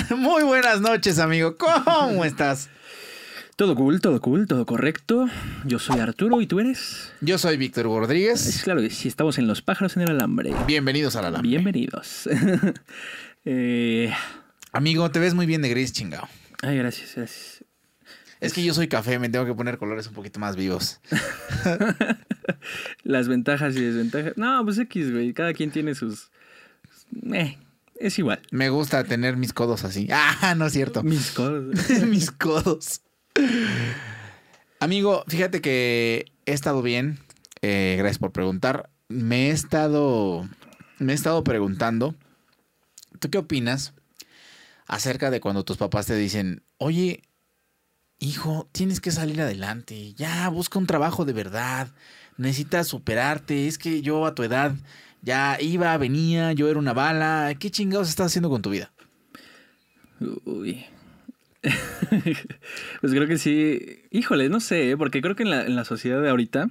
Muy buenas noches, amigo. ¿Cómo estás? Todo cool, todo cool, todo correcto. Yo soy Arturo y tú eres. Yo soy Víctor Es Rodríguez. claro que sí, estamos en Los Pájaros en el Alambre. Bienvenidos a la Alambre. Bienvenidos. Eh, Amigo, te ves muy bien de gris, chingado. ay, gracias, gracias. Es que yo soy café, me tengo que poner colores un poquito más vivos. Las ventajas y desventajas. No, pues X, güey. Cada quien tiene sus. Eh, es igual. Me gusta tener mis codos así. Ah, no es cierto. Mis cosas. mis codos. Amigo, fíjate que he estado bien. Eh, gracias por preguntar. Me he estado. Me he estado preguntando. ¿Tú qué opinas acerca de cuando tus papás te dicen, oye, hijo, tienes que salir adelante. Ya, busca un trabajo de verdad. Necesitas superarte. Es que yo a tu edad ya iba, venía, yo era una bala. ¿Qué chingados estás haciendo con tu vida? Uy. pues creo que sí. Híjole, no sé, ¿eh? porque creo que en la, en la sociedad de ahorita.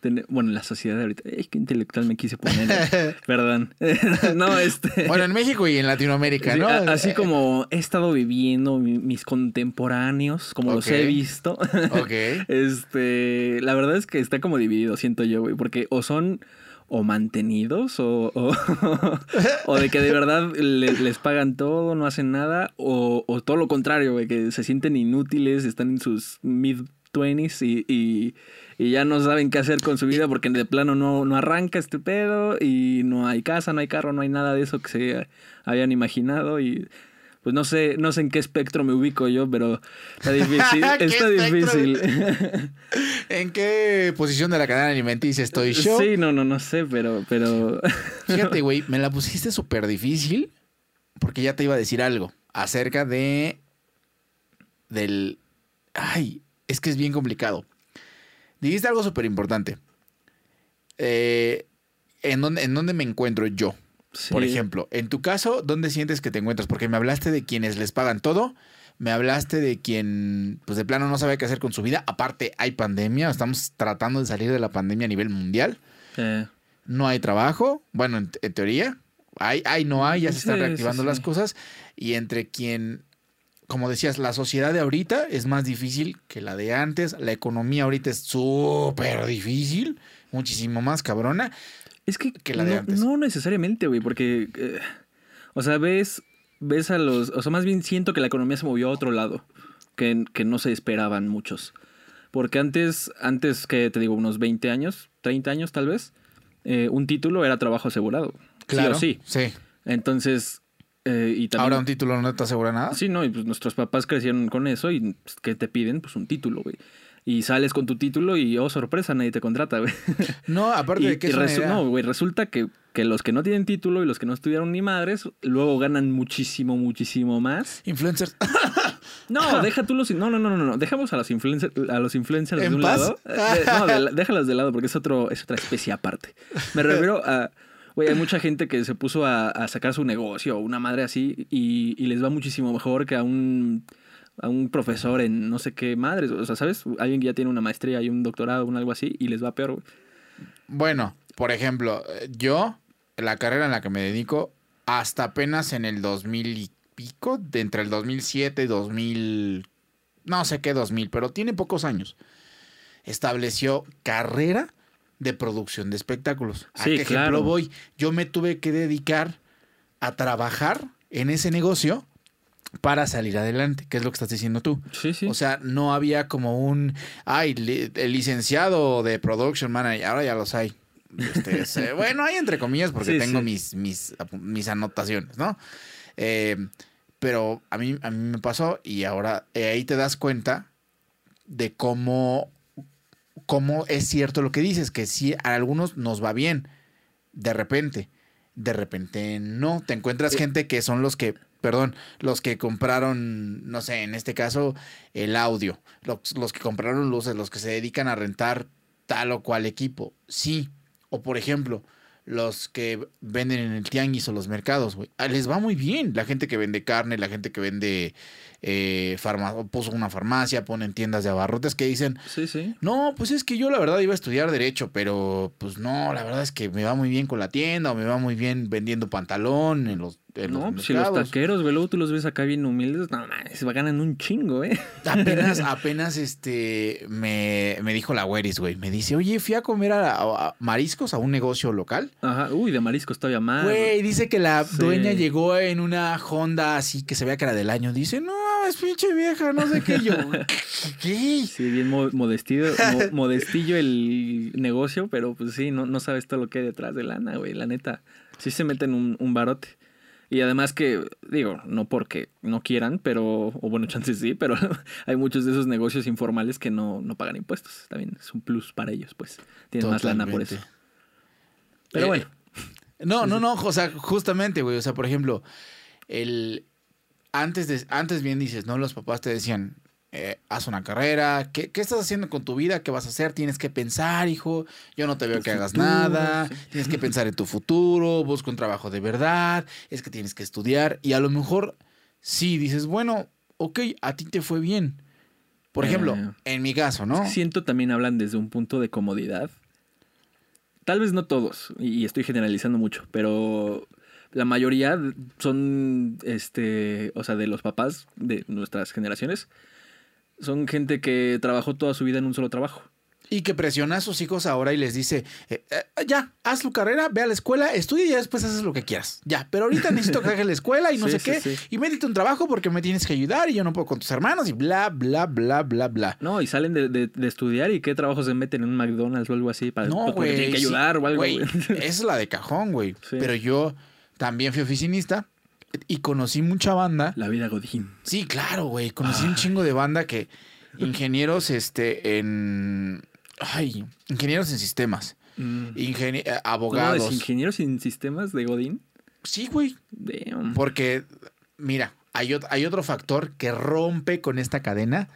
ten- Bueno, en la sociedad de ahorita. Es que intelectual me quise poner. eh. Perdón. no, este. Bueno, en México y en Latinoamérica, Sí, ¿no? a- así como he estado viviendo mi- mis contemporáneos, como los he visto. Ok. Este, la verdad es que está como dividido, siento yo, güey, porque o son o mantenidos o, o, de que de verdad le- les pagan todo, no hacen nada, o, o todo lo contrario, güey, que se sienten inútiles, están en sus mid-20s y, y, y ya no saben qué hacer con su vida porque de plano no, no arranca este pedo y no hay casa, no hay carro, no hay nada de eso que se habían imaginado y... Pues no sé, no sé en qué espectro me ubico yo, pero está difícil. ¿Qué está difícil. ¿En qué posición de la cadena alimenticia estoy yo? Sí, no, no, no sé, pero, pero. Fíjate, güey, me la pusiste súper difícil porque ya te iba a decir algo acerca de... del... Ay, es que es bien complicado. Dijiste algo súper importante. Eh, ¿en, dónde, ¿En dónde me encuentro yo? Por ejemplo, en tu caso, ¿dónde sientes que te encuentras? Porque me hablaste de quienes les pagan todo, me hablaste de quien, pues de plano no sabe qué hacer con su vida. Aparte, hay pandemia, estamos tratando de salir de la pandemia a nivel mundial. No hay trabajo, bueno, en, en teoría, hay, hay, no hay, ya se están reactivando sí, las cosas. Y entre quien, como decías, la sociedad de ahorita es más difícil que la de antes, la economía ahorita es súper difícil, muchísimo más cabrona. Es que, Que la de no, antes. no necesariamente, güey, porque. eh, o sea, ves. Ves a los. O sea, más bien siento que la economía se movió a otro lado. Que, que no se esperaban muchos. Porque antes, antes que te digo, unos 20 años, 30 años tal vez, eh, un título era trabajo asegurado. Claro, Sí o sí. sí. Entonces. eh, y también, Ahora un título no te asegura nada. Sí, no, y pues nuestros papás crecieron con eso y pues, ¿qué te piden? Pues un título, güey. Y sales con tu título y, oh, sorpresa, nadie te contrata, güey. No, aparte Y, de que y es una resu- idea. no, güey, resulta que, que los que no tienen título y los que no estudiaron ni madres, luego ganan muchísimo, muchísimo más. Influencers. No, deja tú los... No, no, no, no, no. Dejamos a los, influencer, a los influencers ¿En de un paz? lado. Eh, no, de- déjalos de lado porque es, otro, es otra especie aparte. Me refiero a... Güey, hay mucha gente que se puso a, a sacar su negocio o una madre así y, y les va muchísimo mejor que a un, a un profesor en no sé qué madres. O sea, ¿sabes? Alguien que ya tiene una maestría y un doctorado, un algo así, y les va peor, güey. Bueno, por ejemplo, yo, la carrera en la que me dedico, hasta apenas en el 2000 y pico, de entre el 2007 y 2000, no sé qué 2000, pero tiene pocos años, estableció carrera de producción de espectáculos. ¿A Sí, qué ejemplo voy? Yo me tuve que dedicar a trabajar en ese negocio para salir adelante, que es lo que estás diciendo tú. Sí, sí. O sea, no había como un, ay, li- el licenciado de production manager, ahora ya los hay. Este, bueno, hay entre comillas porque Sí, tengo mis, mis, mis anotaciones, ¿no? Eh, pero a mí, a mí me pasó y ahora eh, ahí te das cuenta de cómo, cómo es cierto lo que dices, que sí, a algunos nos va bien, de repente, de repente no, te encuentras Eh. gente que son los que, perdón, los que compraron, no sé, en este caso, el audio, los, los que compraron luces, los que se dedican a rentar tal o cual equipo, sí, o por ejemplo, los que venden en el tianguis o los mercados, güey. Ah, Les va muy bien. La gente que vende carne, la gente que vende eh, farma- puso una farmacia, ponen tiendas de abarrotes que dicen, Sí, sí. no, pues es que yo la verdad iba a estudiar derecho, pero pues no, la verdad es que me va muy bien con la tienda o me va muy bien vendiendo pantalón en los en No, los pues si los taqueros, güey, luego tú los ves acá bien humildes, no mames, ganan un chingo, ¿eh? Apenas, apenas este me, me dijo la Weris, güey. Me dice, oye, fui a comer a, a- a mariscos a un negocio local. Ajá, uy, de mariscos todavía más. Güey, dice que la Sí. dueña llegó en una Honda así que se vea que era del año. Dice, no, es pinche vieja, no sé qué. Yo, ¿qué? Sí, bien mo- modestido, mo- modestillo el negocio, pero pues sí, no, no sabes todo lo que hay detrás de lana, güey, la neta. Sí se meten un, un barote. Y además que, digo, no porque no quieran, pero, o bueno, chances sí, pero hay muchos de esos negocios informales que no, no pagan impuestos. También es un plus para ellos, pues. Tienen más lana por eso. Pero Eh, bueno, No, no, no, o sea, justamente, güey. O sea, por ejemplo, el antes de, antes bien dices, ¿no? Los papás te decían, eh, haz una carrera, ¿qué, qué estás haciendo con tu vida? ¿Qué vas a hacer? Tienes que pensar, hijo. Yo no te veo Tu que hagas nada. sí. Tienes que pensar en tu futuro, busca un trabajo de verdad, es que tienes que estudiar. Y a lo mejor, sí, dices, bueno, ok, a ti te fue bien. Por Eh, ejemplo, en mi caso, ¿no? Es que siento también hablan desde un punto de comodidad. Tal vez no todos, y estoy generalizando mucho, pero la mayoría son, este, o sea, de los papás de nuestras generaciones, son gente que trabajó toda su vida en un solo trabajo. Y que presiona a sus hijos ahora y les dice, eh, eh, ya, haz tu carrera, ve a la escuela, estudia y ya después haces lo que quieras. Ya, pero ahorita necesito que hagas la escuela y no Sí, sé sí, qué. sí. Y métete un trabajo porque me tienes que ayudar y yo no puedo con tus hermanos y bla, bla, bla, bla, bla. No, y salen de, de- de estudiar y qué trabajo se meten en un McDonald's o algo así para No, porque güey. tienen que ayudar o algo. Esa es la de cajón, güey. Pero yo también fui oficinista y conocí mucha banda. La vida Godín. Sí, claro, güey. Conocí un Ay. chingo de banda que ingenieros, este, en... Ay, ingenieros en sistemas. ingenie- eh, ¿No, abogados. ingenieros en sistemas de Godín? Sí, güey. Damn. Porque, mira, hay, hay otro factor que rompe con esta cadena,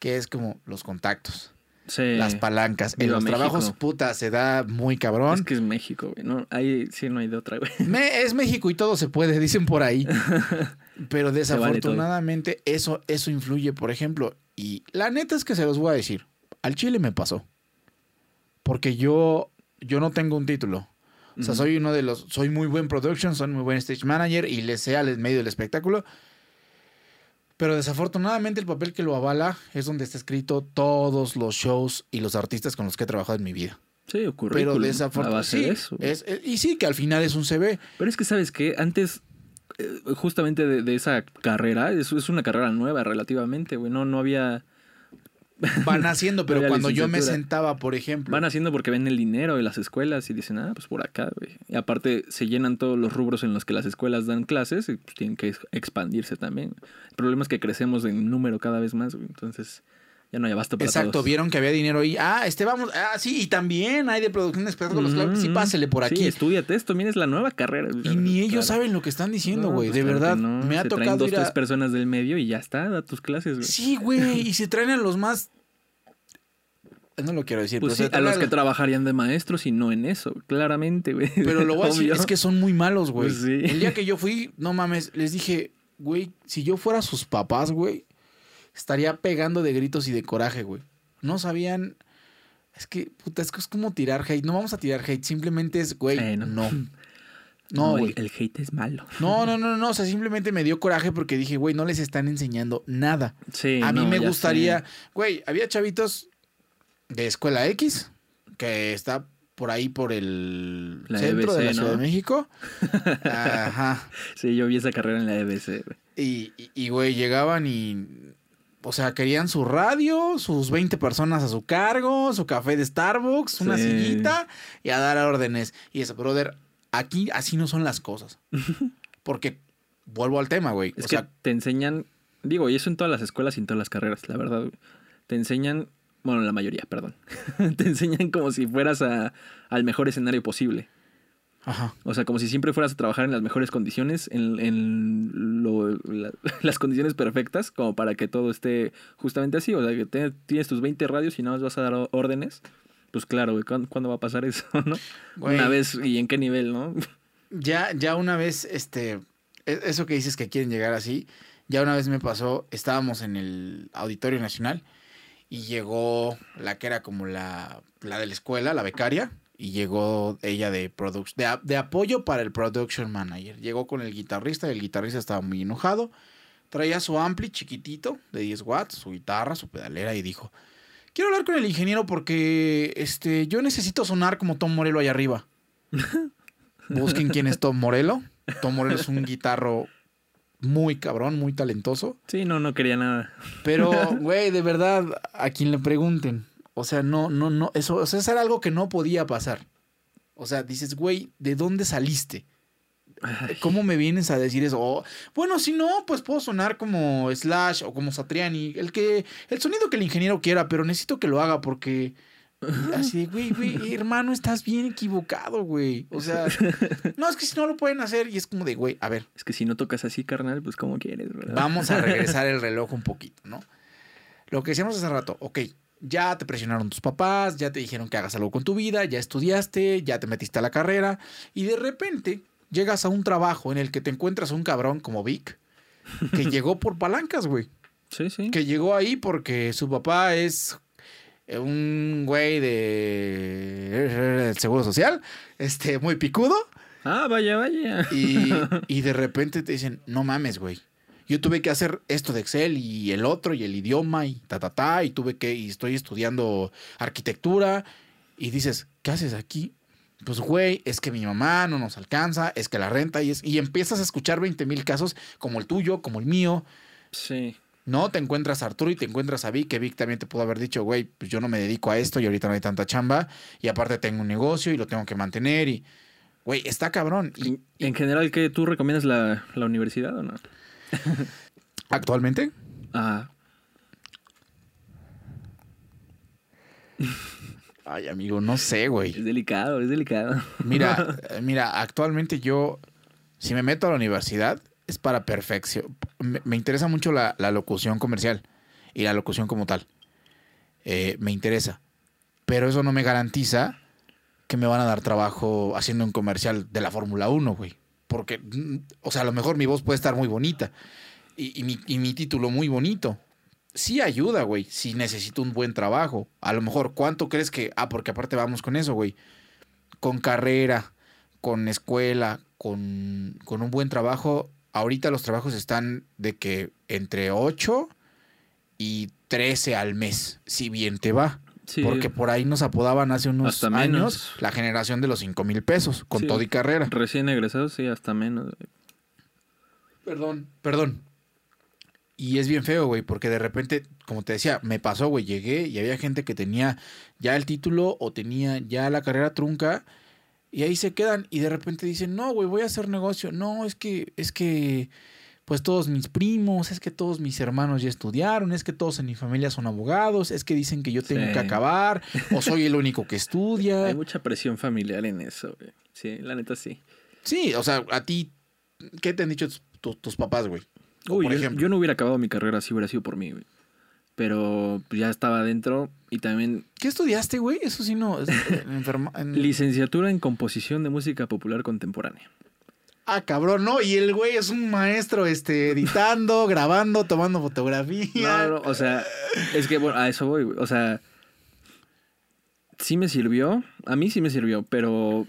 que es como los contactos, Sí. las palancas. En Viva los México. trabajos, puta, se da muy cabrón. Es que es México, güey. No, ahí sí no hay de otra, güey. Me- es México y todo se puede, dicen por ahí. Pero vale desafortunadamente eso, eso influye, por ejemplo. Y la neta es que se los voy a decir. Al Chile me pasó. Porque yo, yo no tengo un título. O sea, soy uno de los. Soy muy buen production, soy muy buen stage manager y le sé al medio del espectáculo. Pero desafortunadamente el papel que lo avala es donde está escrito todos los shows y los artistas con los que he trabajado en mi vida. Sí, ocurre. Pero desafortunadamente. de Sí, eso. es- es- y sí, que al final es un CV. Pero es que, ¿sabes qué? Antes, eh, justamente de, de esa carrera, es, es una carrera nueva relativamente, güey. No, no había... Van haciendo, pero cuando yo me sentaba, por ejemplo. Van haciendo porque ven el dinero de las escuelas y dicen, ah, pues por acá, güey. Y aparte se llenan todos los rubros en los que las escuelas dan clases y pues tienen que ex- expandirse también. El problema es que crecemos en número cada vez más, güey. Entonces ya no hay abasto para Exacto, todos. vieron que había dinero ahí. Ah, este vamos. Ah, sí, y también hay de producción de espectáculos. Claro que sí, Ujú. pásele por aquí. Sí, estudiate esto, mira, es la nueva carrera. y ni ellos saben lo que están diciendo, güey. pues de claro verdad, no. me ha Se traen tocado dos, ir tres a... personas del medio y ya está, da tus clases, güey. Sí, güey, y se traen a los más... No lo quiero decir, Pues pero, a traen los a que trabajarían de maestros y no en eso, claramente, güey. Pero lo voy a decir, es que son muy malos, güey. Pues sí. El día que yo fui, no mames, les dije, güey, si yo fuera sus papás, güey, estaría pegando de gritos y de coraje, güey. No sabían... Es que, puta, es que es como tirar hate. No vamos a tirar hate, simplemente es, güey, Eh, no. no. No, No, el, güey. el hate es malo. No, no, no, no. O sea, simplemente me dio coraje porque dije, güey, no les están enseñando nada. Sí, A mí no, me gustaría. sé. Güey, había chavitos de escuela X que está por ahí por el La centro de la Ciudad ¿no? de México. Ajá. Sí, yo vi esa carrera en la EBC, güey. Y- y, güey, llegaban y. O sea, querían su radio, sus 20 personas a su cargo, su café de Starbucks, una sillita y a dar órdenes. Y eso, brother, aquí así no son las cosas. Porque vuelvo al tema, güey. Es o que sea, te enseñan, digo, y eso en todas las escuelas y en todas las carreras, la verdad. güey. Te enseñan, bueno, la mayoría, perdón. te enseñan como si fueras a- al mejor escenario posible. Ajá. O sea, como si siempre fueras a trabajar en las mejores condiciones, en, en lo- la- las condiciones perfectas, como para que todo esté justamente así. O sea, que te- tienes tus 20 radios y nada más vas a dar órdenes. Pues claro, güey, ¿cuándo, cuándo va a pasar eso, no? Güey. Una vez y en qué nivel, ¿no? Ya, ya una vez, este, e- eso que dices que quieren llegar así, ya una vez me pasó, estábamos en el Auditorio Nacional y llegó la que era como la, la de la escuela, la becaria, y llegó ella de, de, de apoyo para el production manager. Llegó con el guitarrista y el guitarrista estaba muy enojado. Traía su ampli chiquitito de 10 watts, su guitarra, su pedalera y dijo, quiero hablar con el ingeniero porque este, yo necesito sonar como Tom Morello allá arriba. Busquen quién es Tom Morello. Tom Morello es un guitarro muy cabrón, muy talentoso. Sí, no, no quería nada. Pero, güey, de verdad, a quien le pregunten. O sea, no, no, no. Eso, o sea, eso era algo que no podía pasar. O sea, dices, güey, ¿de dónde saliste? ¿Cómo me vienes a decir eso? Bueno, si no, pues puedo sonar como Slash o como Satriani. El que. El sonido que el ingeniero quiera, pero necesito que lo haga porque. Así de, güey, güey, hermano, estás bien equivocado, güey. O sea, no, es que si no lo pueden hacer y es como de, güey, a ver, Es que si no tocas así, carnal, pues como quieres, ¿verdad? Vamos a regresar el reloj un poquito, ¿no? Lo que decíamos hace rato, ok, ya te presionaron tus papás, ya te dijeron que hagas algo con tu vida, ya estudiaste, ya te metiste a la carrera y de repente llegas a un trabajo en el que te encuentras a un cabrón como Vic que llegó por palancas, güey. Sí, sí. Que llegó ahí porque su papá es eh, un güey de del Seguro Social, este, muy picudo. Ah, vaya, vaya. Y, y de repente te dicen, no mames, güey. Yo tuve que hacer esto de Excel y el otro y el idioma y ta, ta, ta. Y tuve que, y estoy estudiando arquitectura. Y dices, ¿qué haces aquí? Pues, güey, es que mi mamá no nos alcanza, es que la renta y es. Y empiezas a escuchar 20 mil casos como el tuyo, como el mío. Sí. No, te encuentras a Arturo y te encuentras a Vic, que Vic también te pudo haber dicho, güey, pues yo no me dedico a esto y ahorita no hay tanta chamba. Y aparte tengo un negocio y lo tengo que mantener. Y, güey, está cabrón. Y, En general, ¿qué tú recomiendas la, la universidad o no? actualmente, Ah, Ay, amigo, no sé, güey. es delicado, es delicado. Mira, eh, mira, actualmente yo, si me meto a la universidad, es para perfección. Me, me interesa mucho la, la locución comercial y la locución como tal. Eh, me interesa. Pero eso no me garantiza que me van a dar trabajo haciendo un comercial de la Fórmula 1, güey. Porque, mm, o sea, a lo mejor mi voz puede estar muy bonita y, mi título muy bonito. Sí ayuda, güey, si necesito un buen trabajo. A lo mejor, ¿cuánto crees que...? Ah, porque aparte vamos con eso, güey. Con carrera, con escuela, con, con un buen trabajo. Ahorita los trabajos están de que entre 8 y 13 al mes, si bien te va. Sí. Porque por ahí nos apodaban hace unos Hasta años menos. la generación de los 5 mil pesos, con Sí. todo y carrera. Recién egresados, sí, hasta menos. Perdón. Perdón. Y es bien feo, güey, porque de repente, como te decía, me pasó, güey, llegué y había gente que tenía ya el título o tenía ya la carrera trunca y ahí se quedan y de repente dicen, no, güey, voy a hacer negocio. No, es que, es que, pues todos mis primos, es que todos mis hermanos ya estudiaron, es que todos en mi familia son abogados, es que dicen que yo tengo Sí. que acabar o soy el único que estudia. Hay mucha presión familiar en eso, güey. Sí, la neta sí. Sí, o sea, a ti, ¿qué te han dicho tus, tus- tus papás, güey? Uy, por yo, ejemplo. yo no hubiera acabado mi carrera si hubiera sido por mí, güey. Pero pues, ya estaba adentro y también ¿Qué estudiaste, güey? Eso sí no. es- enferma- en- licenciatura en composición de música popular contemporánea. Ah, cabrón, no. Y el güey es un maestro, este, editando, grabando, tomando fotografía. No, no, o sea, es que bueno, a eso voy, güey. O sea, sí me sirvió, a mí sí me sirvió, pero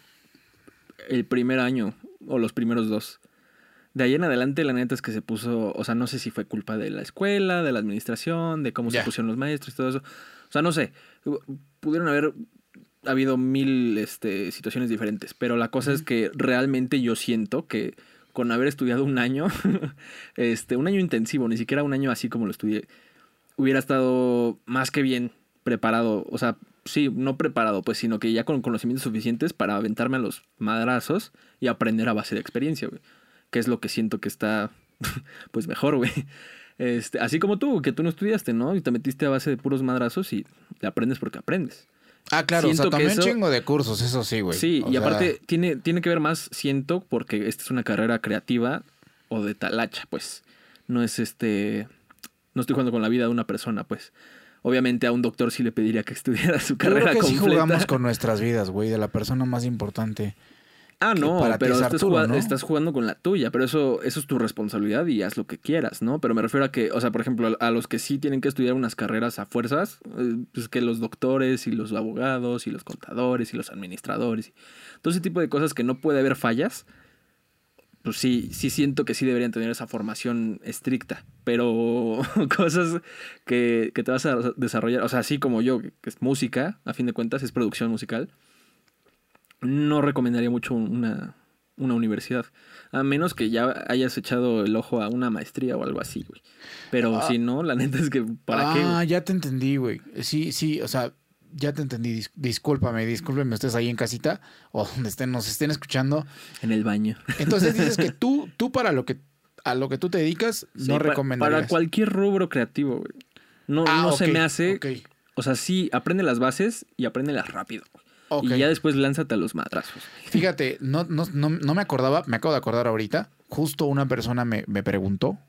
el primer año o los primeros dos. De ahí en adelante, la neta es que se puso, o sea, no sé si fue culpa de la escuela, de la administración, de cómo se pusieron los maestros y todo eso. O sea, no sé, pudieron haber habido mil este, situaciones diferentes, pero la cosa es que realmente yo siento que con haber estudiado un año, este, un año intensivo, ni siquiera un año así como lo estudié, hubiera estado más que bien preparado, o sea, sí, no preparado, pues, sino que ya con conocimientos suficientes para aventarme a los madrazos y aprender a base de experiencia, güey. Que es lo que siento que está, pues, mejor, güey. Este, así como tú, que tú no estudiaste, ¿no? Y te metiste a base de puros madrazos y aprendes porque aprendes. Ah, claro, o sea, Siento que tomé eso- chingo de cursos, eso sí, güey. Sí, O y sea, aparte tiene, tiene que ver más, siento, porque esta es una carrera creativa o de talacha, pues. No es este. No estoy jugando con la vida de una persona, pues. Obviamente a un doctor sí le pediría que estudiara su Yo creo carrera que sí completa. jugamos con nuestras vidas, güey, de la persona más importante Ah, no, pero es estás, Arturo, jugando, ¿no? estás jugando con la tuya, pero eso, eso es tu responsabilidad y haz lo que quieras, ¿no? Pero me refiero a que, o sea, por ejemplo, a, a los que sí tienen que estudiar unas carreras a fuerzas, eh, pues que los doctores y los abogados y los contadores y los administradores y todo ese tipo de cosas que no puede haber fallas, pues sí, sí siento que sí deberían tener esa formación estricta, pero cosas que, que te vas a desarrollar, o sea, así como yo, que es música, a fin de cuentas, es producción musical, no recomendaría mucho una, una universidad. A menos que ya hayas echado el ojo a una maestría o algo así, güey. Pero Ah. si no, la neta es que ¿para qué? Ah, ya te entendí, güey. Sí, sí, o sea, ya te entendí. Dis- discúlpame, discúlpeme ustedes ahí en casita o donde estén, nos estén escuchando. En el baño. Entonces dices que tú, tú para lo que a lo que tú te dedicas, Sí, no pa- recomendarías. Para cualquier rubro creativo, güey. No, Ah, no se me hace. O sea, sí, aprende las bases y apréndelas rápido. güey. Y ya después lánzate a los madrazos. Fíjate, no, no, no, no me acordaba, me acabo de acordar ahorita. Justo una persona me, me preguntó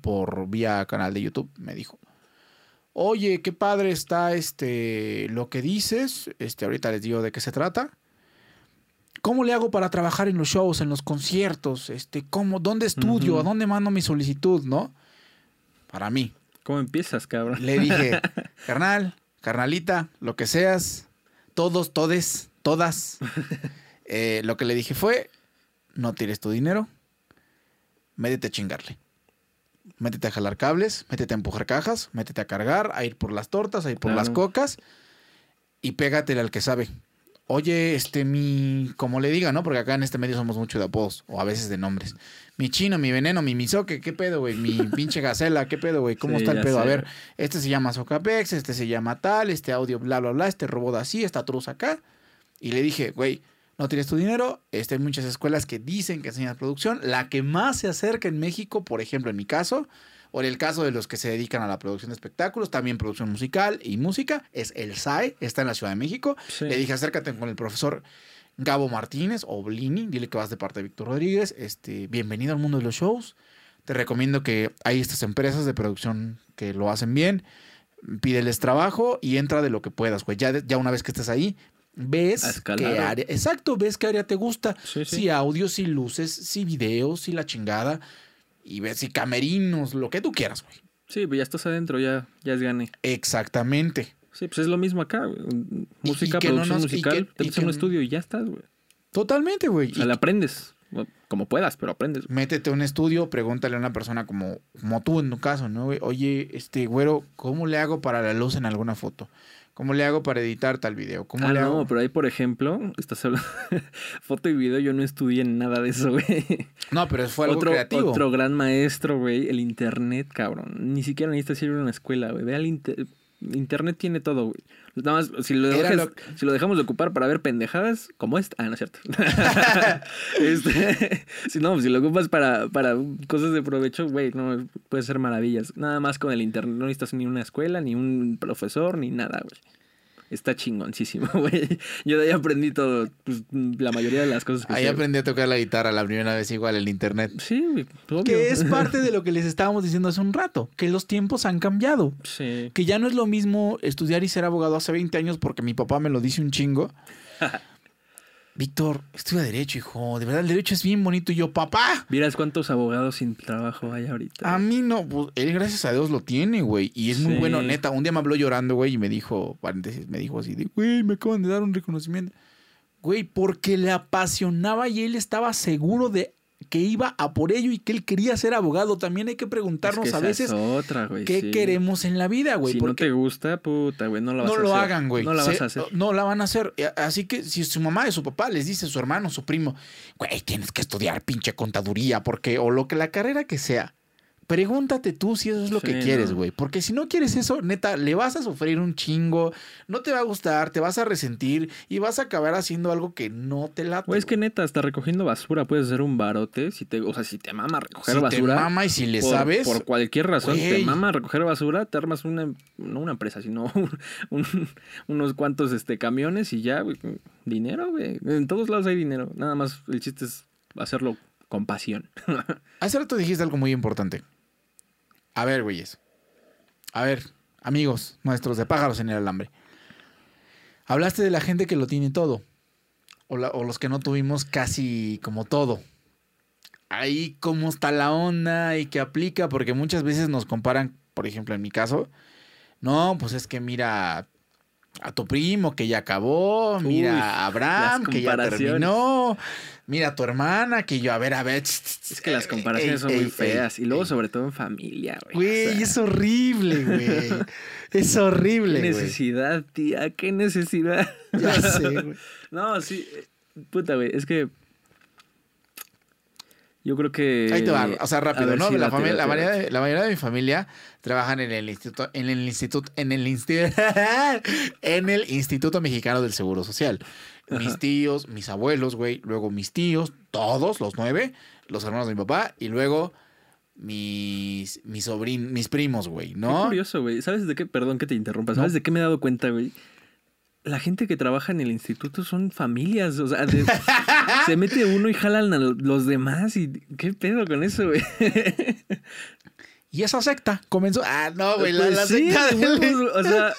por vía canal de YouTube, me dijo. Oye, qué padre está este lo que dices. Este, ahorita les digo de qué se trata. ¿Cómo le hago para trabajar en los shows, en los conciertos? Este, ¿cómo, ¿Dónde estudio? ¿A dónde mando mi solicitud? ¿No? Para mí. ¿Cómo empiezas, cabrón? Le dije, carnal, carnalita, lo que seas, todos, todes, todas. Eh, lo que le dije fue, no tires tu dinero, métete a chingarle. Métete a jalar cables, métete a empujar cajas, métete a cargar, a ir por las tortas, a ir por las cocas y pégatele al que sabe. Oye, este, mi, como le diga, ¿no? Porque acá en este medio somos mucho de apodos o a veces de nombres. Mi chino, mi veneno, mi misoque, ¿qué pedo, güey? Mi pinche gacela, ¿qué pedo, güey? ¿Cómo Sí, está el pedo? A ver, este se llama Socapex, este se llama tal, este audio bla, bla, bla, este robot así, esta truza acá. Y le dije, güey, no tienes tu dinero. Este, hay muchas escuelas que dicen que enseñan producción. La que más se acerca en México, por ejemplo, en mi caso, o en el caso de los que se dedican a la producción de espectáculos, también producción musical y música, es el SAE, está en la Ciudad de México. Sí. Le dije, acércate con el profesor Gabo Martínez o Blini, dile que vas de parte de Víctor Rodríguez. Este, bienvenido al mundo de los shows. Te recomiendo que hay estas empresas de producción que lo hacen bien. Pídeles trabajo y entra de lo que puedas, güey. Ya, ya una vez que estés ahí, ves qué área. Exacto, ves qué área te gusta. Sí, sí. Si audio, si luces, si videos, si la chingada. Y ves si camerinos, lo que tú quieras, güey. Sí, pues ya estás adentro, ya, ya es gane. Exactamente. Sí, pues es lo mismo acá, güey. Y- Música, y que no y musical, que- te y metes en un estudio y ya estás, güey. Totalmente, güey. O sea, Y le aprendes. Como puedas, pero aprendes. métete a un estudio, pregúntale a una persona como, como tú en tu caso, ¿no? güey? Oye, este güero, ¿cómo le hago para la luz en alguna foto? ¿Cómo le hago para editar tal video? ¿Cómo Ah, le no, pero ahí, por ejemplo, estás hablando foto y video, yo no estudié en nada de eso, güey. No, pero fue algo otro, creativo. otro gran maestro, güey, el internet, cabrón. Ni siquiera necesitas ir a una escuela, güey. Ve al inter- Internet tiene todo, güey. Nada más, si lo, dejas- lo- si lo dejamos de ocupar para ver pendejadas, como esta. Ah, no es cierto. Este, si no, si lo ocupas para, para cosas de provecho, güey, no, puede ser maravillas. Nada más con el internet. No necesitas ni una escuela, ni un profesor, ni nada, güey. Está chingoncísimo, güey. Yo de ahí aprendí todo, pues, la mayoría de las cosas que Ahí sé. aprendí a tocar la guitarra la primera vez igual en internet. Sí, güey, obvio. Que es parte de lo que les estábamos diciendo hace un rato, que los tiempos han cambiado. Sí. Que ya no es lo mismo estudiar y ser abogado hace 20 años porque mi papá me lo dice un chingo. Víctor, estudia Derecho, hijo. De verdad, el Derecho es bien bonito. Y yo, papá, Miras cuántos abogados sin trabajo hay ahorita. a mí no. Pues, él, gracias a Dios, lo tiene, güey. Y es muy Sí. bueno, neta. Un día me habló llorando, güey, y me dijo, paréntesis, me dijo así de, güey, me acaban de dar un reconocimiento. Güey, porque le apasionaba y él estaba seguro de que iba a por ello y que él quería ser abogado. También hay que preguntarnos Es que a veces otra, qué sí. queremos en la vida, güey. Si no porque te gusta, puta, güey, no la vas no a lo hacer. hagan, güey. No la vas a hacer. No la van a hacer. Eh, Así que si su mamá y su papá les dice su hermano, su primo, güey, tienes que estudiar pinche contaduría, porque, o lo que la carrera que sea. Pregúntate tú si eso es lo Sí, que quieres, no. güey. Porque si no quieres eso, neta, le vas a sufrir un chingo, no te va a gustar, te vas a resentir y vas a acabar haciendo algo que no te late. Güey, es que neta, hasta recogiendo basura puedes hacer un barote. Si te, o sea, si te mama recoger si te basura. mama y si le por, sabes, Por cualquier razón, te güey. mama recoger basura, te armas una, no una empresa, sino un- unos cuantos este, camiones y ya, güey. Dinero, güey. En todos lados hay dinero. Nada más el chiste es hacerlo con pasión. Hace rato dijiste algo muy importante. A ver, güeyes. A ver, amigos nuestros de pájaros en el alambre. Hablaste de la gente que lo tiene todo. o, la- o los que no tuvimos casi como todo. Ahí cómo está la onda y qué aplica, porque muchas veces nos comparan, por ejemplo, en mi caso, no, pues es que mira a tu primo que ya acabó, mira Uy, a Abraham que ya terminó, mira a tu hermana que yo, a ver, a ver. Es que las comparaciones son muy feas. y luego, sobre todo en familia, güey. Güey, O sea, es horrible, güey. Es horrible, ¿Qué güey. necesidad, tía? ¿Qué necesidad? Ya sé, güey. No, sí. eh, Puta, güey. Es que. Yo creo que. Ahí te va, o sea, rápido, ¿no? la, familia- la, mayoría de, la mayoría de mi familia trabajan en el instituto, en el instituto, en el instituto, en el Instituto Mexicano del Seguro Social. Mis tíos, mis abuelos, güey, luego mis tíos, todos, los nueve, los hermanos de mi papá, y luego mis, mis sobrinos, mis primos, güey, Qué ¿no? curioso, güey. ¿Sabes de qué? Perdón que te interrumpa. ¿Sabes No. de qué me he dado cuenta, güey? La gente que trabaja en el instituto son familias. O sea, de- se mete uno y jalan a los demás. ¿Y qué pedo con eso, güey? Y esa secta comenzó. Ah, no, güey, la, Pues la sí, secta de del- huevos, O sea,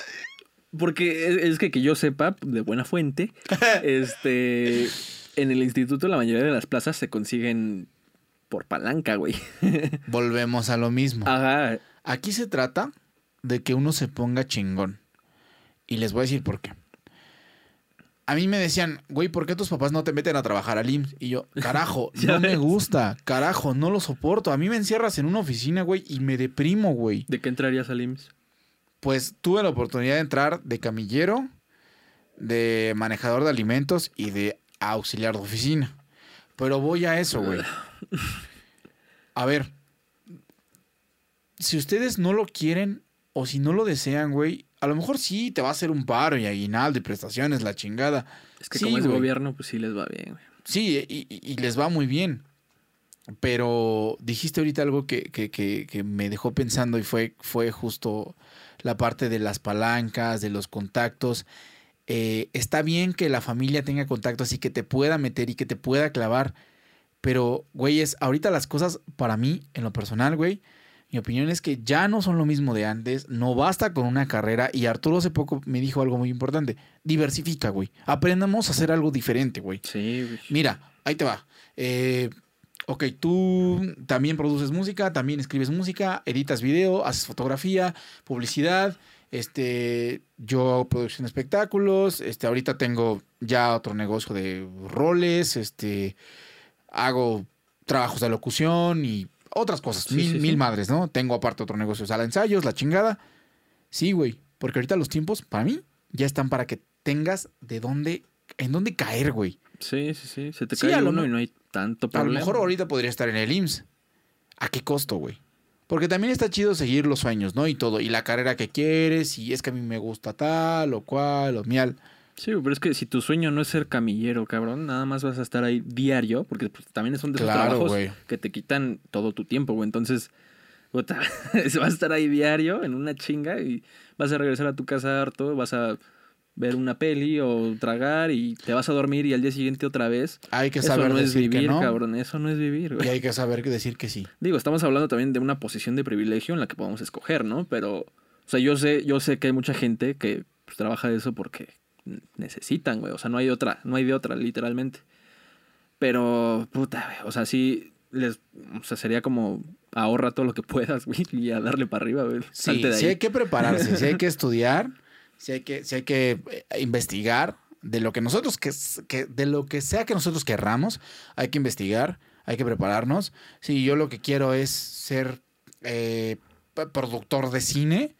porque es, es que que yo sepa, de buena fuente, este, en el instituto la mayoría de las plazas se consiguen por palanca, güey. Volvemos a lo mismo. Ajá. Aquí se trata de que uno se ponga chingón. Y les voy a decir por qué. A mí me decían, güey, ¿por qué tus papás no te meten a trabajar al IMSS? Y yo, carajo, no me gusta, carajo, no lo soporto. A mí me encierras en una oficina, güey, y me deprimo, güey. ¿De qué entrarías al IMSS? Pues tuve la oportunidad de entrar de camillero, de manejador de alimentos y de auxiliar de oficina. Pero voy a eso, güey. A ver, si ustedes no lo quieren o si no lo desean, güey, a lo mejor sí te va a hacer un paro y aguinaldo y prestaciones, la chingada. Es que Sí, como es gobierno, pues sí les va bien, güey. Sí, y, y- y les va muy bien. Pero dijiste ahorita algo que, que- que- que me dejó pensando y fue, fue justo la parte de las palancas, de los contactos. Eh, está bien que la familia tenga contactos y que te pueda meter y que te pueda clavar. Pero, güeyes, ahorita las cosas para mí, en lo personal, güey, mi opinión es que ya no son lo mismo de antes. No basta con una carrera. Y Arturo hace poco me dijo algo muy importante. Diversifica, güey. Aprendamos a hacer algo diferente, güey. Sí, güey. Mira, ahí te va. Eh, ok, tú también produces música, también escribes música, editas video, haces fotografía, publicidad. Este, yo hago producción de espectáculos. Este, ahorita tengo ya otro negocio de roles. Este, hago trabajos de locución y otras cosas. Sí, mil, sí, mil sí. madres, ¿no? Tengo aparte otro negocio, sala de ensayos, la chingada. Sí, güey. Porque ahorita los tiempos, para mí, ya están para que tengas de dónde, en dónde caer, güey. Sí, sí, sí. Se te cae uno me- y no hay tanto A lo mejor ahorita podría estar en el IMSS. ¿A qué costo, güey? Porque también está chido seguir los sueños, ¿no? Y todo. Y la carrera que quieres. Y es que a mí me gusta tal o cual o mial. Sí, pero es que si tu sueño no es ser camillero, cabrón, nada más vas a estar ahí diario, porque pues, también son de esos Claro, trabajos que te quitan todo tu tiempo, güey. Entonces, vas a estar ahí diario en una chinga y vas a regresar a tu casa harto, vas a ver una peli o tragar y te vas a dormir y al día siguiente otra vez. Hay que Eso saber no es decir vivir, que no. cabrón, eso no es vivir, Y güey. hay que saber decir que sí. Digo, estamos hablando también de una posición de privilegio en la que podemos escoger, ¿no? Pero, o sea, yo sé, yo sé que hay mucha gente que pues, trabaja de eso porque necesitan, güey. O sea, no hay otra, no hay de otra, literalmente. Pero, puta, güey. O sea, sí, les, o sea, sería como ahorra todo lo que puedas, güey, y a darle para arriba, güey. Sí, Salte de sí hay que prepararse, sí hay que estudiar, sí hay que, sí hay que eh, investigar de lo que nosotros, que, que, de lo que sea que nosotros querramos, hay que investigar, hay que prepararnos. Si yo lo que quiero es ser eh, productor de cine,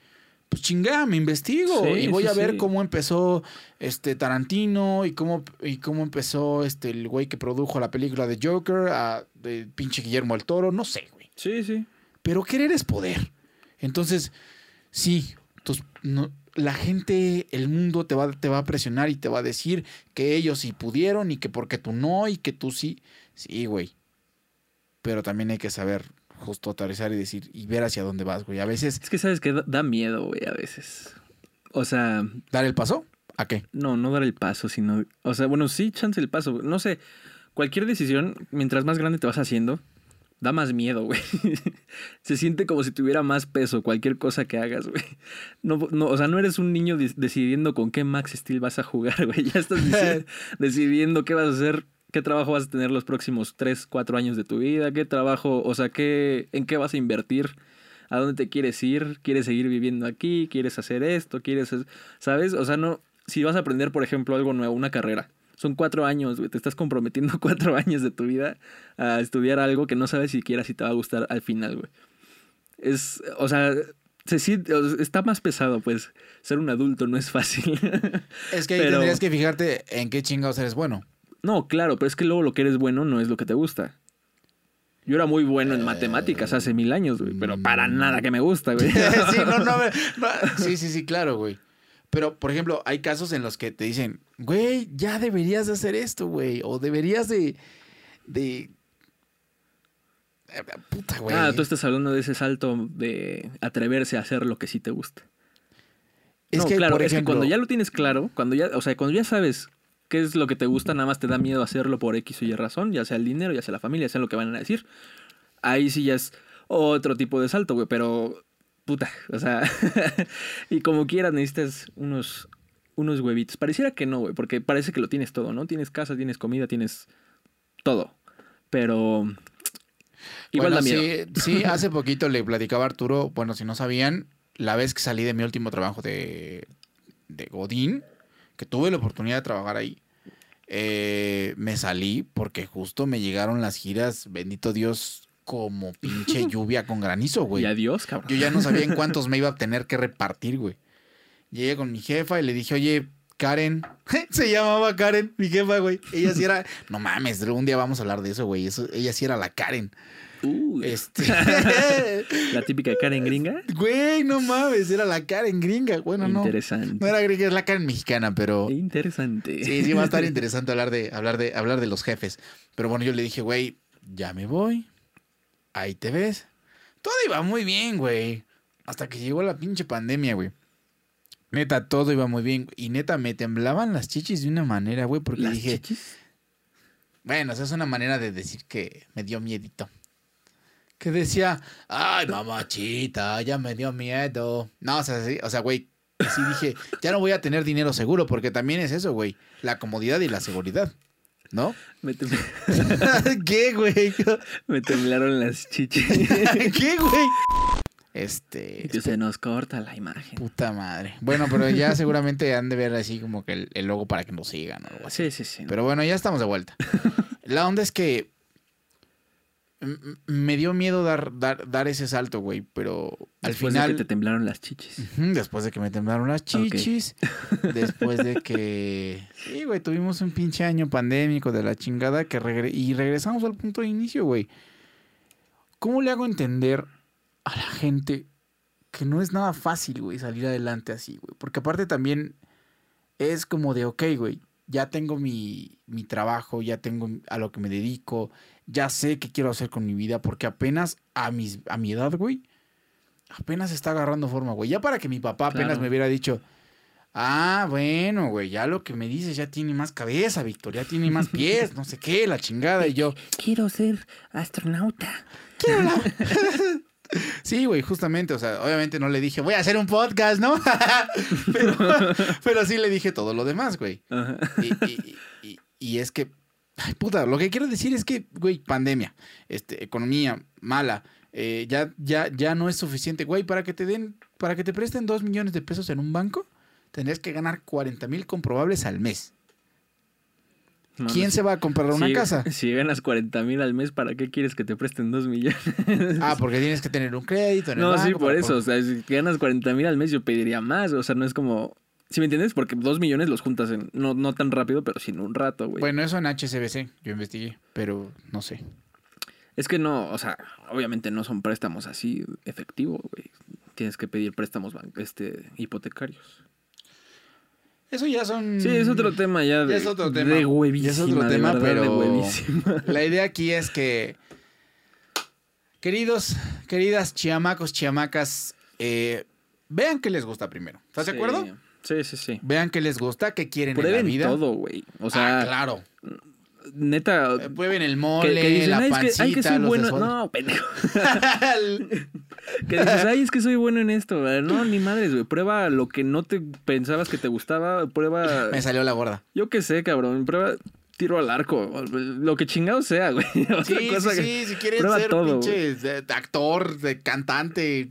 pues chingada, me investigo Sí, y voy sí, a ver sí. cómo empezó este Tarantino y cómo, y cómo empezó este el güey que produjo la película de Joker, a, de pinche Guillermo el Toro, no sé, güey. Sí, sí. Pero querer es poder. Entonces, sí, tus- no- la gente, el mundo te va, te va a presionar y te va a decir que ellos sí pudieron y que porque tú no y que tú sí. Sí, güey. Pero también hay que saber justo aterrizar y decir y ver hacia dónde vas, güey. A veces Es que sabes que da, da miedo, güey, a veces. O sea, dar el paso. ¿A qué? no, no dar el paso, sino. O sea, bueno, sí, chance el paso. No sé. Cualquier decisión, mientras más grande te vas haciendo, da más miedo, güey. Se siente como si tuviera más peso cualquier cosa que hagas, güey. No, no, o sea, no eres un niño de- decidiendo con qué Max Steel vas a jugar, güey. Ya estás deci- decidiendo qué vas a hacer, qué trabajo vas a tener los próximos 3, 4 años de tu vida, qué trabajo, o sea, qué, en qué vas a invertir, a dónde te quieres ir, quieres seguir viviendo aquí, quieres hacer esto, quieres, es- ¿sabes? O sea, no, si vas a aprender, por ejemplo, algo nuevo, una carrera. Son cuatro años, güey. Te estás comprometiendo cuatro años de tu vida a estudiar algo que no sabes siquiera si te va a gustar al final, güey. Es, o sea, se siente, está más pesado, pues. Ser un adulto no es fácil. Es que ahí Pero- tendrías que fijarte en qué chingados eres bueno. no, claro, pero es que luego lo que eres bueno no es lo que te gusta. Yo era muy bueno en matemáticas hace mil años, güey, pero para nada que me gusta, güey. sí, no, no, no, sí, sí, sí, claro, güey. Pero, por ejemplo, hay casos en los que te dicen, güey, ya deberías de hacer esto, güey. O deberías de. de. eh, Puta, güey. Ah, tú estás hablando de ese salto de atreverse a hacer lo que sí te gusta. es no, que, claro, por es que cuando ya lo tienes claro, cuando ya, o sea, cuando ya sabes qué es lo que te gusta, nada más te da miedo hacerlo por X o Y razón, ya sea el dinero, ya sea la familia, ya sea lo que van a decir. Ahí sí ya es otro tipo de salto, güey, pero puta, o sea, y como quieras necesitas unos unos huevitos. Pareciera que no, güey, porque parece que lo tienes todo, ¿no? Tienes casa, tienes comida, tienes todo. Pero igual bueno, da miedo. Sí, sí, hace poquito le platicaba a Arturo, bueno, si no sabían, la vez que salí de mi último trabajo de, de Godín, que tuve la oportunidad de trabajar ahí, eh, me salí porque justo me llegaron las giras, bendito Dios, como pinche lluvia con granizo, güey. Y adiós, cabrón. Yo ya no sabía en cuántos me iba a tener que repartir, güey. Llegué con mi jefa y le dije, oye, Karen. Se llamaba Karen, mi jefa, güey. Ella sí era. No mames, un día vamos a hablar de eso, güey. Eso, ella sí era la Karen. Uy, Este. la típica Karen gringa. Güey, no mames, era la Karen gringa. Bueno, no. Interesante. No era gringa, es la Karen mexicana, pero. Interesante. Sí, sí, va a estar interesante hablar de, hablar de, hablar de los jefes. Pero bueno, yo le dije, güey, ya me voy. Ahí te ves. Todo iba muy bien, güey. Hasta que llegó la pinche pandemia, güey. Neta, todo iba muy bien. Y neta, me temblaban las chichis de una manera, güey, porque Las dije, chichis. bueno, esa es una manera de decir que me dio miedito. Que decía, ay, mamachita, ya me dio miedo. No, o sea, sí, o sea, güey, sí dije, ya no voy a tener dinero seguro, porque también es eso, güey, la comodidad y la seguridad, ¿no? Me, tem- ¿Qué, güey? me temblaron las chichis. ¿Qué, güey? Este, Que se nos corta la imagen. puta madre. Bueno, pero ya seguramente han de ver así como que el, el logo para que nos sigan o algo así. Sí, sí, sí. Pero bueno, ya estamos de vuelta. La onda es que me dio miedo dar, dar, dar ese salto, güey, pero al Después final... de que te temblaron las chichis. Después de que me temblaron las chichis. Después de que. Sí, güey, tuvimos un pinche año pandémico de la chingada que regre- y regresamos al punto de inicio, güey. ¿Cómo le hago entender a la gente que no es nada fácil, güey, salir adelante así, güey? Porque aparte también es como de, ok, güey, ya tengo mi, mi trabajo, ya tengo a lo que me dedico, ya sé qué quiero hacer con mi vida, porque apenas a, mis, a mi edad, güey, apenas está agarrando forma, güey. Ya para que mi papá apenas Claro. me hubiera dicho, ah, bueno, güey, ya lo que me dices ya tiene más cabeza, Víctor, ya tiene más pies, no sé qué, la chingada. Y yo, Quiero ser astronauta. quiero la... Sí, güey, justamente, o sea, obviamente no le dije, voy a hacer un podcast, ¿no? pero, pero sí le dije todo lo demás, güey. Ajá. Y, y- y- y es que, ay, puta, lo que quiero decir es que, güey, pandemia, este, economía mala, eh, ya, ya, ya no es suficiente, güey, para que te den, para que te presten dos millones de pesos en un banco, tendrías que ganar 40 mil comprobables al mes. No, ¿Quién no, se va a comprar una si, casa? Si ganas 40 mil al mes, ¿para qué quieres que te presten 2 millones? Ah, porque tienes que tener un crédito en el no, sí, por eso. O sea, si ganas 40 mil al mes, yo pediría más. O sea, no es como. ¿Sí me entiendes? Porque 2 millones los juntas en. No, no tan rápido, pero sí en un rato, güey. Bueno, eso en HSBC, yo investigué, pero no sé. Es que no, o sea, obviamente no son préstamos así efectivo, güey. Tienes que pedir préstamos este, hipotecarios. Eso ya son... Sí, es otro tema ya de, es otro tema. de huevísima, es otro de tema, de pero- huevísima. La idea aquí es que, queridos, queridas chiamacos, chiamacas, eh, vean qué les gusta primero. ¿Estás de Sí. acuerdo? Sí, sí, sí. Vean qué les gusta, qué quieren en la Prueben vida. todo, güey. O sea, ah, claro. neta. Eh, Prueben el Que, mole, que dicen, la ay, es pancita, que, ay, que soy bueno. No, pendejo. Que dices, ay, es que soy bueno en esto. No, ni madres, güey. Prueba lo que no te pensabas que te gustaba. Prueba. Me salió la gorda. Yo qué sé, cabrón. Prueba tiro al arco. Lo que chingado sea, güey. Otra Sí, cosa sí, que- sí, si quieres prueba ser todo, pinche de actor, de cantante,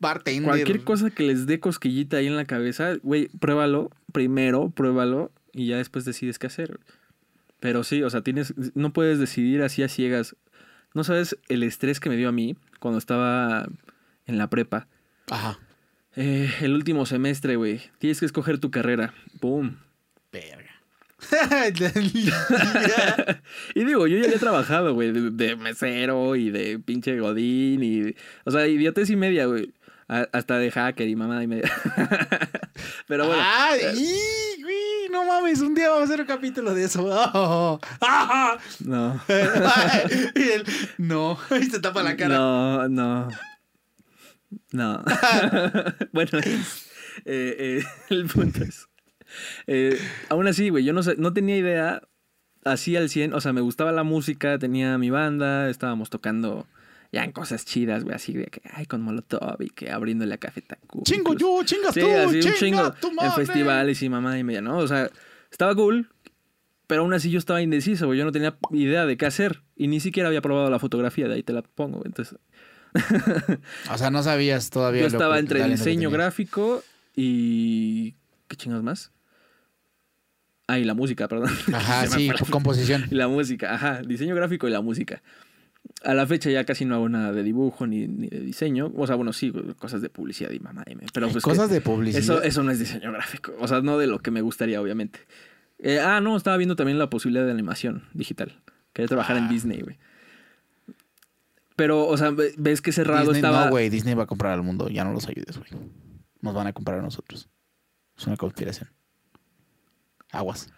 bartender. Cualquier cosa que les dé cosquillita ahí en la cabeza, güey, pruébalo. Primero, pruébalo. Y ya después decides qué hacer. Pero sí, o sea, tienes. No puedes decidir así a ciegas. No sabes el estrés que me dio a mí cuando estaba en la prepa. Ajá. Eh, el último semestre, güey. Tienes que escoger tu carrera. ¡Pum! Verga. Y digo, yo ya había trabajado, güey, de, de mesero y de pinche godín y... O sea, idiotez y media, güey. Hasta de hacker y mamada y media. Pero bueno. Ay, y, güey, no mames, un día vamos a hacer un capítulo de eso. Oh, ah, No. y él, no, y se tapa la cara. No, no. No. bueno, es- eh, eh, el punto es. eh, aún así, güey, yo no, sé- no tenía idea así al 100. O sea, me gustaba la música, tenía mi banda, estábamos tocando ya en cosas chidas, güey, así de que, ay, con Molotov y que abriéndole a Café Tacuba. Chingo yo, chingas Sí, tú, así un chingo tu en madre. festivales y mamá y media, ¿no? O sea, estaba cool, pero aún así yo estaba indeciso, güey. Yo no tenía idea de qué hacer y ni siquiera había probado la fotografía, de ahí te la pongo. Entonces, O sea, no sabías todavía. yo lo estaba entre diseño gráfico y. ¿Qué chingados más? Ah, y la música, perdón. Ajá, sí, la- composición. Y la música, ajá, diseño gráfico y la música. A la fecha ya casi no hago nada de dibujo ni, ni de diseño. O sea, bueno, sí, cosas de publicidad y mamá. Pero pues Cosas de publicidad. Eso, eso no es diseño gráfico. O sea, no de lo que me gustaría, obviamente. Eh, ah, no, estaba viendo también la posibilidad de animación digital. Quería trabajar en Ah. Disney, güey. Pero, o sea, ve- ves que cerrado Disney, estaba. No, güey, Disney va a comprar al mundo. Ya no los ayudes, güey. Nos van a comprar a nosotros. Es una conspiración. Aguas.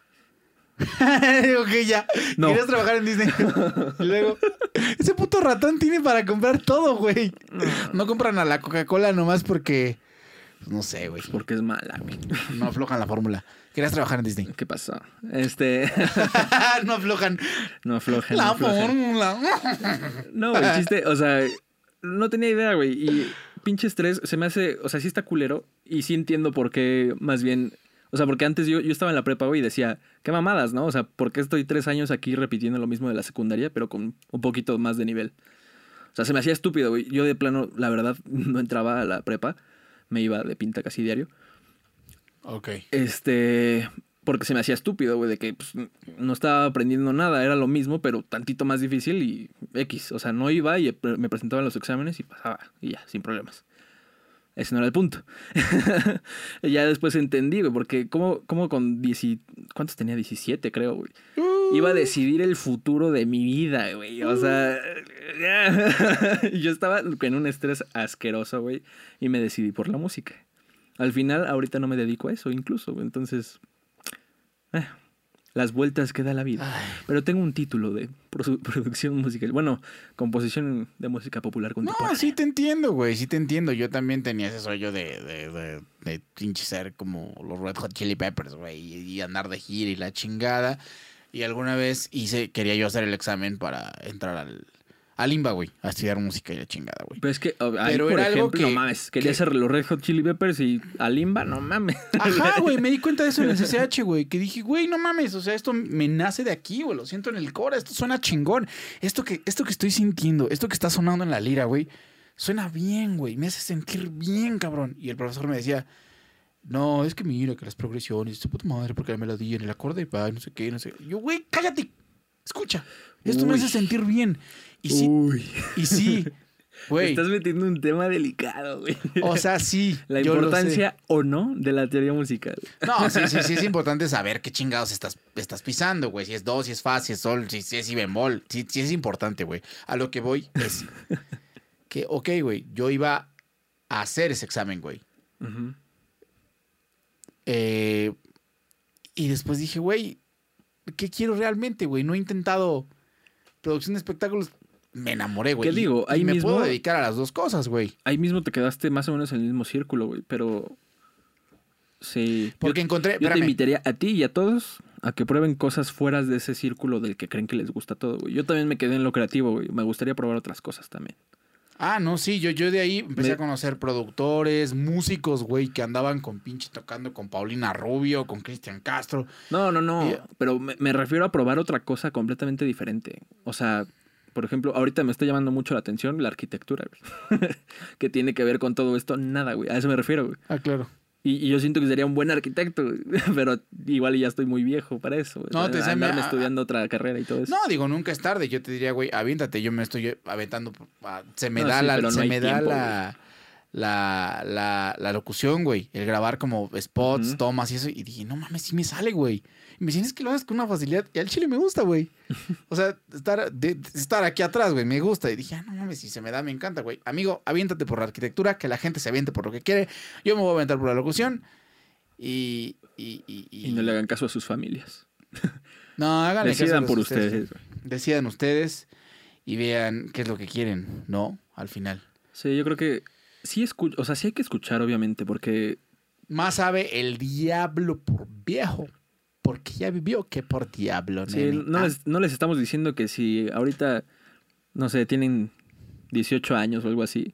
ok, ya. No. Querías trabajar en Disney. y luego, ese puto ratón tiene para comprar todo, güey. No compran a la Coca-Cola nomás porque. pues, no sé, güey. Porque es mala, güey. No aflojan la fórmula. Querías trabajar en Disney. ¿Qué pasó? Este. no aflojan no aflojen. no la fórmula. No, güey, chiste, o sea, no tenía idea, güey. Y pinche estrés se me hace, o sea, sí está culero. Y sí entiendo por qué, más bien. O sea, porque antes yo, yo estaba en la prepa, güey, y decía, qué mamadas, ¿no? O sea, ¿por qué estoy tres años aquí repitiendo lo mismo de la secundaria, pero con un poquito más de nivel? O sea, se me hacía estúpido, güey. Yo de plano, la verdad, no entraba a la prepa. Me iba de pinta casi diario. ok. Este. Porque se me hacía estúpido, güey, de que pues, no estaba aprendiendo nada, era lo mismo, pero tantito más difícil y X. O sea, no iba y me presentaba en los exámenes y pasaba, y ya, sin problemas. Ese no era el punto. Ya después entendí, güey, porque como, como con 10, ¿cuántos tenía? 17, creo, güey. Iba a decidir el futuro de mi vida, güey. O sea, yo estaba en un estrés asqueroso, güey, y me decidí por la música. Al final, ahorita no me dedico a eso, incluso, güey. Entonces, eh, las vueltas que da la vida. Ay. Pero tengo un título de produ- producción musical. Bueno, composición de música popular contemporánea. No, sí te entiendo, güey, sí te entiendo. Yo también tenía ese sueño de, de, de, de pinche ser como los Red Hot Chili Peppers, güey, y, y andar de gira y la chingada. Y alguna vez hice, quería yo hacer el examen para entrar al, al IMBA, güey, a estudiar música y la chingada, güey. Pero es que, ahí, Pero por era algo ejemplo, no que- mames. Quería que- hacer los Red Hot Chili Peppers y Alimba, no mames. Ajá, güey, me di cuenta de eso en el CCH, güey, que dije, güey, no mames, o sea, esto me nace de aquí, güey, lo siento en el core, esto suena chingón. Esto que, esto que estoy sintiendo, esto que está sonando en la lira, güey, suena bien, güey, me hace sentir bien, cabrón. Y el profesor me decía, no, es que mira, que las progresiones, su puta madre, porque la melodía en el acorde, va, no sé qué, no sé. Yo, güey, cállate, escucha, esto me hace sentir bien. Y sí, Uy. y sí, güey, Estás metiendo un tema delicado, güey. o sea, sí. La importancia o no de la teoría musical. No, sí, sí, sí, es importante saber qué chingados estás, estás pisando, güey. Si es do, si es fa, si es sol, si, si es si bemol. Sí, sí es importante, güey. A lo que voy es que, ok, güey, yo iba a hacer ese examen, güey. Eh, y después dije, güey, ¿qué quiero realmente, güey? No he intentado producción de espectáculos. Me enamoré, güey. ¿Qué digo? Y, y Ahí me mismo- puedo dedicar a las dos cosas, güey. Ahí mismo te quedaste más o menos en el mismo círculo, güey. Pero. Sí. Yo- Porque encontré, Yo te invitaría a ti y a todos a que prueben cosas fuera de ese círculo del que creen que les gusta todo, güey. Yo también me quedé en lo creativo, güey. Me gustaría probar otras cosas también. Ah, no, sí, yo, yo de ahí empecé Me- a conocer productores, músicos, güey, que andaban con pinche tocando con Paulina Rubio, con Cristian Castro. No, no, no. Y- Pero me, me refiero a probar otra cosa completamente diferente. O sea, por ejemplo, ahorita me está llamando mucho la atención la arquitectura, güey. que tiene que ver con todo esto. Nada, güey. A eso me refiero, güey. Ah, claro. Y, y yo siento que sería un buen arquitecto, pero igual ya estoy muy viejo para eso. No, te Andarme me- estudiando otra carrera y todo eso. No, digo, nunca es tarde. Yo te diría, güey, aviéntate. Yo me estoy aventando. ah, Se me No, da sí, la, no se me da tiempo, la, la, la, la locución, güey. El grabar como spots, tomas y eso. Y dije, no mames, sí me sale, güey. Y me dicen, es que lo haces con una facilidad. Y al chile me gusta, güey. O sea, estar, de- de estar aquí atrás, güey, me gusta. Y dije, ah, no mames, si se me da, me encanta, güey. Amigo, aviéntate por la arquitectura, que la gente se aviente por lo que quiere. Yo me voy a aventar por la locución. Y. Y, y, y- Y no le hagan caso a sus familias. No, háganle caso a Decidan por de ustedes. güey. decidan ustedes y vean qué es lo que quieren, ¿no? Al final. Sí, yo creo que sí escucho, o sea, sí hay que escuchar, obviamente, porque Más sabe el diablo por viejo, porque ya vivió que por diablo, sí, nene. no, Ah, les, no les estamos diciendo que si ahorita, no sé, tienen 18 años o algo así,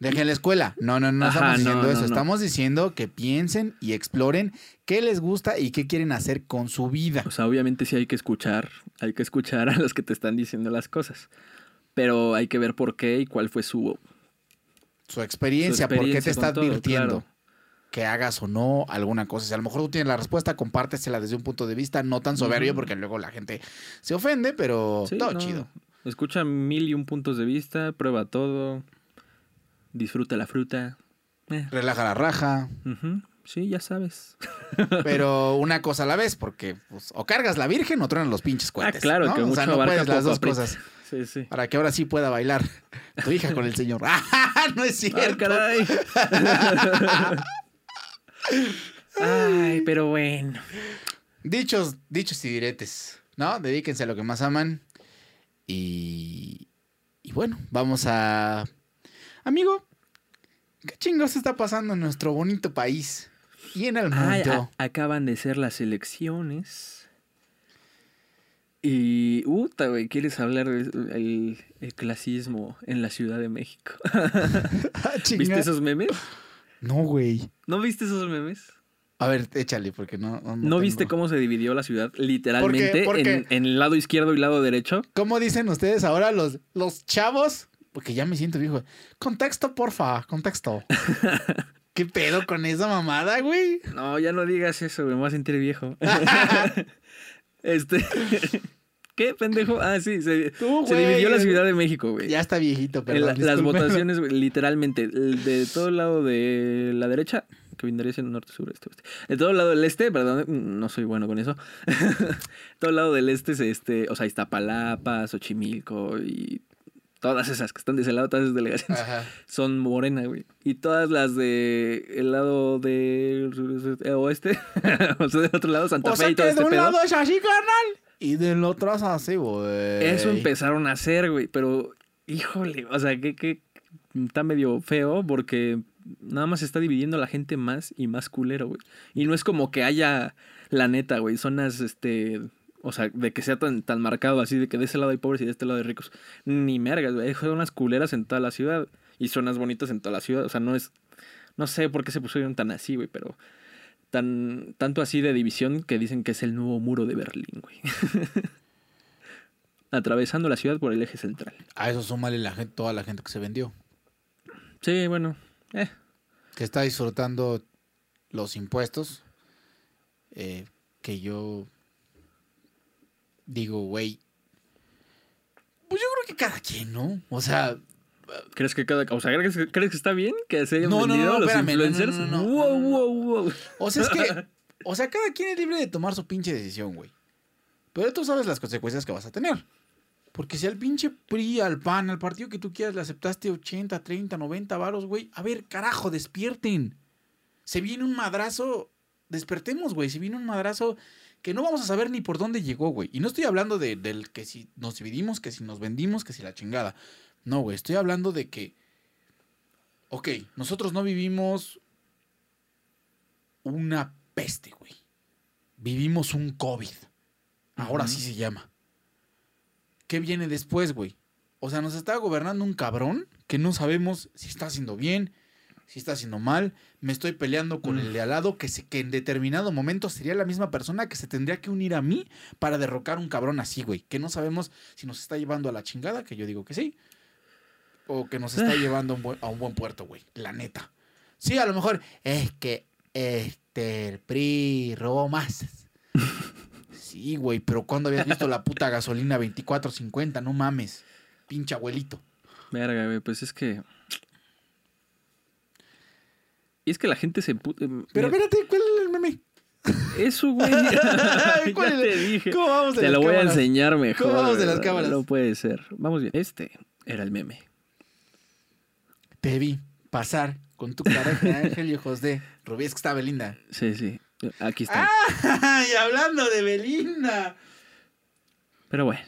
Dejen la escuela. No, no, no Ajá, estamos diciendo no, eso. no. Estamos diciendo que piensen y exploren qué les gusta y qué quieren hacer con su vida. o sea, obviamente sí hay que escuchar, hay que escuchar a los que te están diciendo las cosas, pero hay que ver por qué y cuál fue su, Su experiencia, su por qué te experiencia está todo, advirtiendo. claro. Que hagas o no alguna cosa. Si a lo mejor tú tienes la respuesta, compártesela desde un punto de vista no tan soberbio, porque luego la gente se ofende, pero Sí, todo no, chido. Escucha mil y un puntos de vista, prueba todo, disfruta la fruta. eh, Relaja la raja, Sí, ya sabes. pero una cosa a la vez, porque pues, o cargas la virgen o truenan los pinches Ah, cohetes. claro, ¿no? que o mucho sea, no puedes las dos aprieta. cosas. Sí, sí. Para que ahora sí pueda bailar tu hija con el señor. ¡Ah, no es Ah, cierto! caray. Ay, pero bueno. Dichos, dichos y diretes, ¿no? Dedíquense a lo que más aman. Y, y bueno, vamos a... Amigo, ¿qué chingos está pasando en nuestro bonito país? Y en el mundo. acaban de ser las elecciones. Y, puta, güey, ¿quieres hablar del el clasismo en la Ciudad de México? Ah. ¿Viste esos memes? No, güey. ¿No viste esos memes? A ver, échale, porque no... No, ¿No viste cómo se dividió la ciudad literalmente ¿Por qué? En, en el lado izquierdo y lado derecho? ¿Cómo dicen ustedes ahora los, los chavos? Porque ya me siento viejo. Contexto, porfa, contexto. ¿Qué pedo con esa mamada, güey? No, ya no digas eso, güey, me voy a sentir viejo. este. ¿Qué, pendejo? Ah, sí, se, Tú, se güey. dividió la Ciudad de México, güey. Ya está viejito, pero la- las votaciones, güey, literalmente, de todo el lado de la derecha, que vendría siendo norte, sur, este, oeste. De todo el lado del este, perdón, no soy bueno con eso. todo el lado del este es este, o sea, Iztapalapa, Xochimilco y todas esas que están de ese lado, todas esas delegaciones Ajá. son morena, güey. Y todas las de el lado del eh, oeste, o sea, del otro lado, Santa O Fe sea y que todo de este un pedo. lado es así, carnal. Y del otro es así, güey. Eso empezaron a hacer, güey. Pero, híjole, o sea, que, que está medio feo porque nada más está dividiendo a la gente más y más culero, güey. Y no es como que haya, la neta, güey, zonas, este. O sea, de que sea tan, tan marcado así, de que de ese lado hay pobres y de este lado hay ricos. Ni mergas, güey. Hay zonas culeras en toda la ciudad y zonas bonitas en toda la ciudad. O sea, no es. No sé por qué se pusieron tan así, güey, pero. Tan, tanto así de división que dicen que es el nuevo muro de Berlín, güey. Atravesando la ciudad por el eje central. A eso súmale la gente, toda la gente que se vendió. Sí, bueno. Eh, Que está disfrutando los impuestos. eh, que yo digo, güey. Pues yo creo que cada quien, ¿no? O sea, ¿Crees que cada. O sea, ¿crees, que- crees que está bien que se hayan No, vendido no, los espérame, influencers? no, no, no. wow, wow, wow. o sea, es que, o sea, cada quien es libre de tomar su pinche decisión, güey. Pero tú sabes las consecuencias que vas a tener. Porque si al pinche PRI, al PAN, al partido que tú quieras, le aceptaste 80, 30, 90 varos, güey. A ver, carajo, despierten. Se viene un madrazo. Despertemos, güey. Se viene un madrazo que no vamos a saber ni por dónde llegó, güey. Y no estoy hablando de, del que si nos dividimos, que si nos vendimos, que si la chingada. No, güey. Estoy hablando de que. Ok, nosotros no vivimos una peste, güey. vivimos un COVID. Ahora sí se llama. ¿Qué viene después, güey? O sea, nos está gobernando un cabrón que no sabemos si está haciendo bien, si está haciendo mal. Me estoy peleando con Mm. el de al lado que, se, que en determinado momento sería la misma persona que se tendría que unir a mí para derrocar un cabrón así, güey. Que no sabemos si nos está llevando a la chingada, que yo digo que sí. O que nos está Ah. llevando a un buen, a un buen puerto, güey. La neta. Sí, a lo mejor es que este el PRI robó más. Sí, güey, pero ¿cuándo habías visto la puta gasolina 24.50? No mames. Pinche abuelito. Verga, güey, pues es que. Y es que la gente se. pu- em, Pero espérate, ¿cuál es el meme? Eso, güey. ¿Cuál ya te dije. ¿Cómo vamos de Te las lo voy a enseñar mejor. ¿Cómo vamos de las cámaras? No puede ser. Vamos bien. Este era el meme. Te vi pasar con tu cara de ángel y ojos de Rubí. Es que está Belinda. Sí, sí. Aquí está. ¡Ah! Y hablando de Belinda. Pero bueno.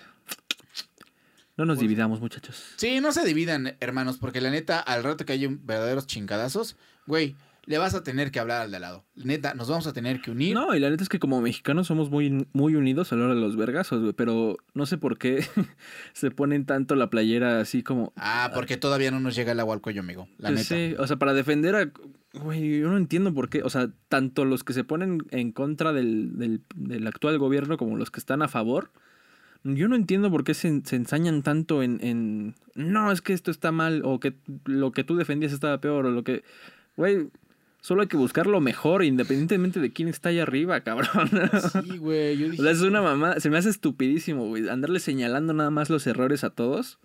No nos Pues- dividamos, muchachos. Sí, no se dividan, hermanos, porque la neta, al rato que hay un verdaderos chingadazos, güey, le vas a tener que hablar al de al lado. Neta, nos vamos a tener que unir. No, y la neta es que como mexicanos somos muy, muy unidos a la hora de los vergazos, güey. Pero no sé por qué se ponen tanto la playera así como. Ah, porque todavía no nos llega el agua al cuello, amigo. La Pues neta. Sí, o sea, para defender a. Güey, yo no entiendo por qué. O sea, tanto los que se ponen en contra del, del, del actual gobierno como los que están a favor. Yo no entiendo por qué se, se ensañan tanto en, en. No, es que esto está mal. O que lo que tú defendías estaba peor. O lo que. Güey, solo hay que buscar lo mejor, independientemente de quién está allá arriba, cabrón. Sí, güey, yo O dije. sea, es una mamá. Se me hace estupidísimo, güey. Andarle señalando nada más los errores a todos.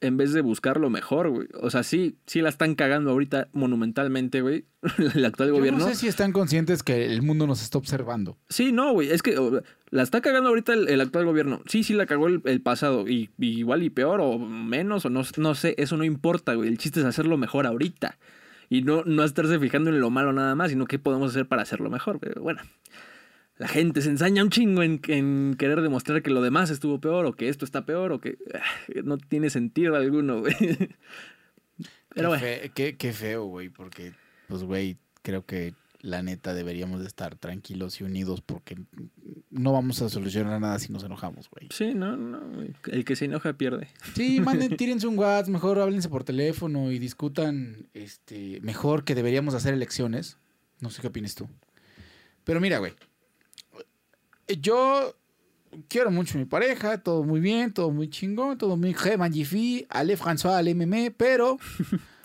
En vez de buscar lo mejor, güey. O sea, sí, sí la están cagando ahorita monumentalmente, güey. El actual Yo gobierno. no sé si están conscientes que el mundo nos está observando. Sí, no, güey. Es que o, la está cagando ahorita el, el actual gobierno. Sí, sí la cagó el, el pasado. Y, y igual y peor o menos o no, no sé. Eso no importa, güey. El chiste es hacerlo mejor ahorita. Y no, no estarse fijando en lo malo nada más, sino qué podemos hacer para hacerlo mejor. Pero bueno, la gente se ensaña un chingo en, en querer demostrar que lo demás estuvo peor o que esto está peor o que ah, no tiene sentido alguno, güey. Pero qué, bueno. fe- qué, qué feo, güey, porque, pues, güey, creo que la neta deberíamos de estar tranquilos y unidos porque no vamos a solucionar nada si nos enojamos, güey. Sí, no, no. El que se enoja pierde. Sí, manden, tírense un WhatsApp, mejor háblense por teléfono y discutan este, mejor que deberíamos hacer elecciones. No sé qué opinas tú. Pero mira, güey. Yo quiero mucho a mi pareja, todo muy bien, todo muy chingón, todo muy je, magnifique, ale François, ale meme, pero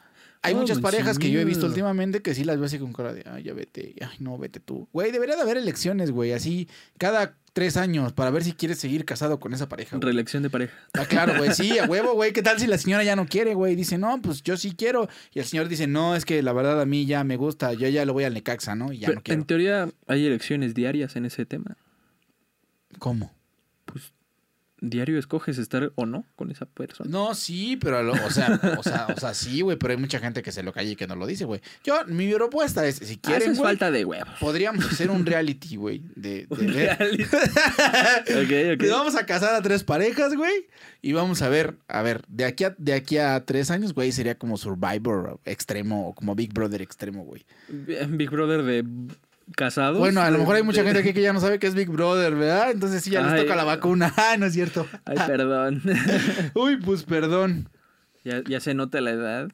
hay muchas parejas que yo he visto últimamente que sí las veo así con cara de, ay, ya vete, ay, no, vete tú. Güey, debería de haber elecciones, güey, así cada tres años para ver si quieres seguir casado con esa pareja. güey. Reelección de pareja. Ah, claro, güey, sí, a huevo, güey. ¿Qué tal si la señora ya no quiere, güey? Dice, no, pues yo sí quiero. Y el señor dice, no, es que la verdad a mí ya me gusta, yo ya lo voy al Necaxa, ¿no? Y ya Pero, no quiero. en teoría hay elecciones diarias en ese tema. ¿Cómo? Diario escoges estar o no con esa persona. No, sí, pero, lo- o, sea, o, sea, o sea, sí, güey, pero hay mucha gente que se lo calla y que no lo dice, güey. Yo, mi propuesta es, si Ah, quieren, es güey, falta de huevos. podríamos hacer un reality, güey, de, de Un ver- reality. ok, ok. Le Vamos a casar a tres parejas, güey. Y vamos a ver, a ver, de aquí a, de aquí a tres años, güey, sería como Survivor extremo o como Big Brother extremo, güey. Big Brother de casados. Bueno, a lo mejor hay mucha De- gente aquí que ya no sabe qué es Big Brother, ¿verdad? Entonces sí, ya les Ay. toca la vacuna. Ah, no es cierto. Ay, perdón. Uy, pues perdón. ya, ya se nota la edad.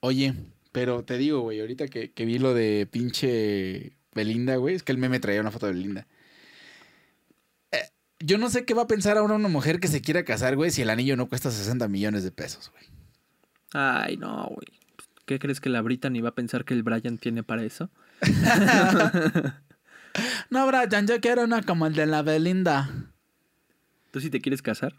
Oye, pero te digo, güey, ahorita que, que vi lo de pinche Belinda, güey, es que el meme traía una foto de Belinda. Eh, yo no sé qué va a pensar ahora una mujer que se quiera casar, güey, si el anillo no cuesta 60 millones de pesos, güey. Ay, no, güey. ¿Qué crees que la Brittany va a pensar que el Brian tiene para eso? No, Brian, yo quiero una como el de la Belinda. ¿Tú sí te quieres casar?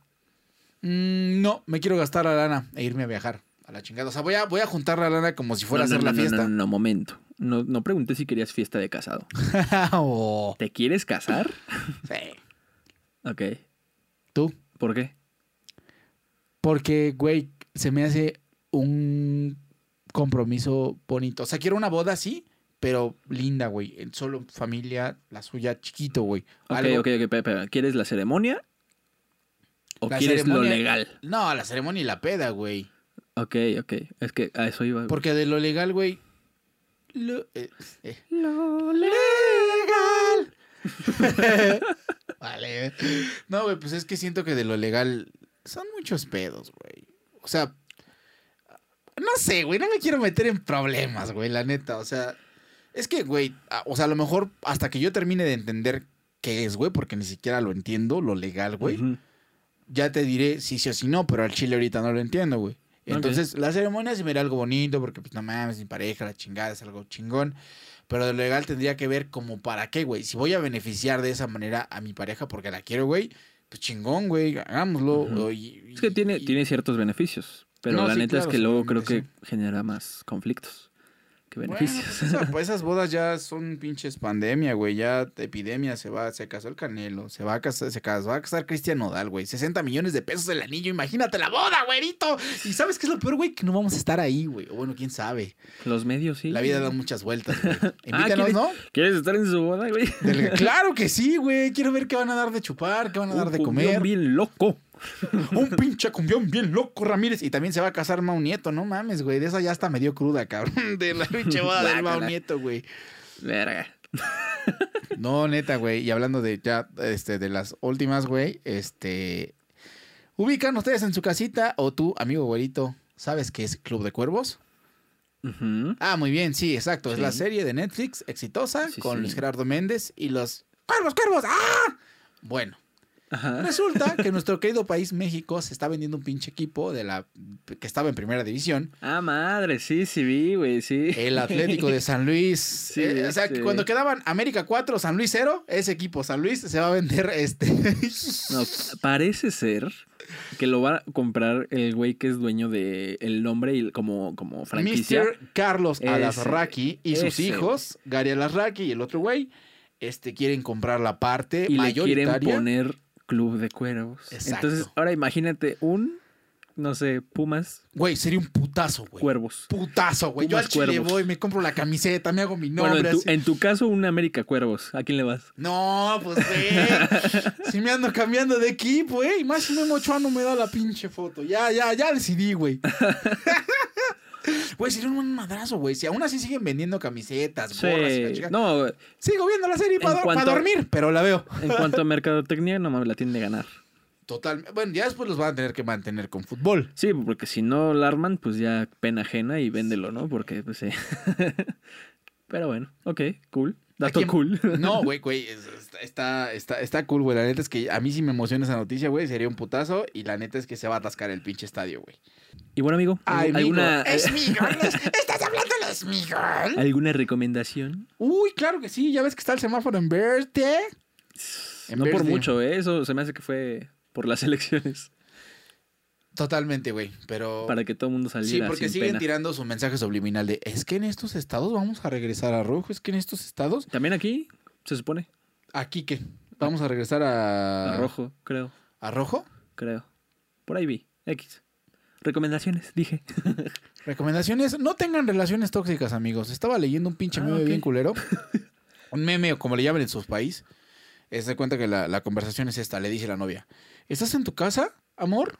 Mm, no, me quiero gastar la lana e irme a viajar a la chingada. O sea, voy a, voy a juntar la lana como si fuera No, a hacer no, la no, fiesta. No, no, no, momento. No, no pregunté si querías fiesta de casado. Oh, ¿Te quieres casar? sí. Ok. ¿Tú? ¿Por qué? Porque, güey, se me hace un compromiso bonito. O sea, quiero una boda así, pero linda, güey. En Solo familia, la suya, chiquito, güey. Ok, Algo- ok, ok. ¿Quieres la ceremonia? ¿O La quieres ceremonia- lo legal? No, la ceremonia y la peda, güey. Ok, ok. Es que a eso iba. güey. Porque de lo legal, güey. Lo, eh, eh. Lo legal. vale. No, güey, pues es que siento que de lo legal son muchos pedos, güey. O sea, no sé, güey, no me quiero meter en problemas, güey, la neta. O sea, es que, güey, o sea, a lo mejor hasta que yo termine de entender qué es, güey, porque ni siquiera lo entiendo, lo legal, güey. Ya te diré si sí o si no, pero al chile ahorita no lo entiendo, güey. Entonces, la ceremonia se me algo bonito porque, pues, no mames, mi pareja, la chingada, es algo chingón. Pero de lo legal tendría que ver como para qué, güey. Si voy a beneficiar de esa manera a mi pareja porque la quiero, güey, pues chingón, güey, hagámoslo. es que tiene, tiene ciertos beneficios. Pero la neta es que luego creo que genera más conflictos beneficios. Pues, pues, esas bodas ya son pinches pandemia, güey. Ya epidemia, se va, se casó el Canelo, se va a casar, se va a casar Cristian Nodal, güey. 60 millones de pesos el anillo, imagínate la boda, güerito. Y sabes qué es lo peor, güey, que no vamos a estar ahí, güey. O bueno, quién sabe. Los medios, sí. La vida da muchas vueltas, güey. Ah, Invítanos, ¿no? ¿Quieres estar en su boda, güey? Claro que sí, güey. Quiero ver qué van a dar de chupar, qué van a dar de comer. bien loco. un pinche cumbión bien loco, Ramírez. Y también se va a casar Mau Nieto, no mames, güey. De esa ya está medio cruda, cabrón. De la pinche boda del Mau Nieto, güey. Verga. no, neta, güey. Y hablando de ya, este, de las últimas, güey, este. ¿Ubican ustedes en su casita o tú, amigo güerito, sabes qué es Club de Cuervos? Ah, muy bien, sí, exacto. Es la serie de Netflix exitosa con Luis Gerardo Méndez y los ¡Cuervos, cuervos! ¡Ah! Bueno, Resulta que nuestro querido país México se está vendiendo un pinche equipo de la que estaba en primera división. Ah, madre, sí, sí vi, güey, sí. El Atlético de San Luis. Eh, o sea, que cuando quedaban América 4, San Luis 0, ese equipo San Luis se va a vender este. no, parece ser que lo va a comprar el güey que es dueño de el nombre y como, como franquicia. Mr. Carlos Alasraqui y sus hijos, Gary Alasraqui y el otro güey, este quieren comprar la parte y le quieren poner Club de Cuervos. Entonces, ahora imagínate un, no sé, Pumas. Güey, sería un putazo, güey. Cuervos. Putazo, güey. Yo al Chile voy, me compro la camiseta, me hago mi nombre. Bueno, en tu, caso, un América Cuervos. ¿A quién le vas? No, pues, güey. si me ando cambiando de equipo, güey. Y más si Memo Ochoa no me da la pinche foto. Ya, ya, ya decidí, güey. Güey, sería un madrazo, güey. Si aún así siguen vendiendo camisetas, gorras, No, sigo viendo la serie para dormir, pero la veo. En cuanto a mercadotecnia, no mames, la tiene de ganar. Total. Bueno, ya después los van a tener que mantener con fútbol. Sí, porque si no la arman, pues ya pena ajena y véndelo, ¿no? Porque, pues sí. pero bueno, ok, cool. Dato cool. No, güey, güey. Está, está, está cool, güey. La neta es que a mí sí me emociona esa noticia, güey. Sería un putazo. Y la neta es que se va a atascar el pinche estadio, güey. Y bueno, amigo, ¿alguna... ¿Es ¿Estás hablando de Smigol? ¿Alguna recomendación? Uy, claro que sí. Ya ves que está el semáforo en verde. no por mucho, ¿eh? Eso se me hace que fue por las elecciones. Totalmente, güey, pero... Para que todo el mundo saliera Sí, porque siguen tirando su mensaje subliminal de, es que en estos estados vamos a regresar a rojo, es que en estos estados... También aquí, se supone. ¿Aquí qué? Vamos a regresar a... A rojo, creo. ¿A rojo? Creo. Por ahí vi, X. Recomendaciones, dije. Recomendaciones, no tengan relaciones tóxicas, amigos. Estaba leyendo un pinche ah, meme bien culero. un meme, o como le llaman en su país. Se da cuenta que la, la conversación es esta, le dice la novia. ¿Estás en tu casa, amor?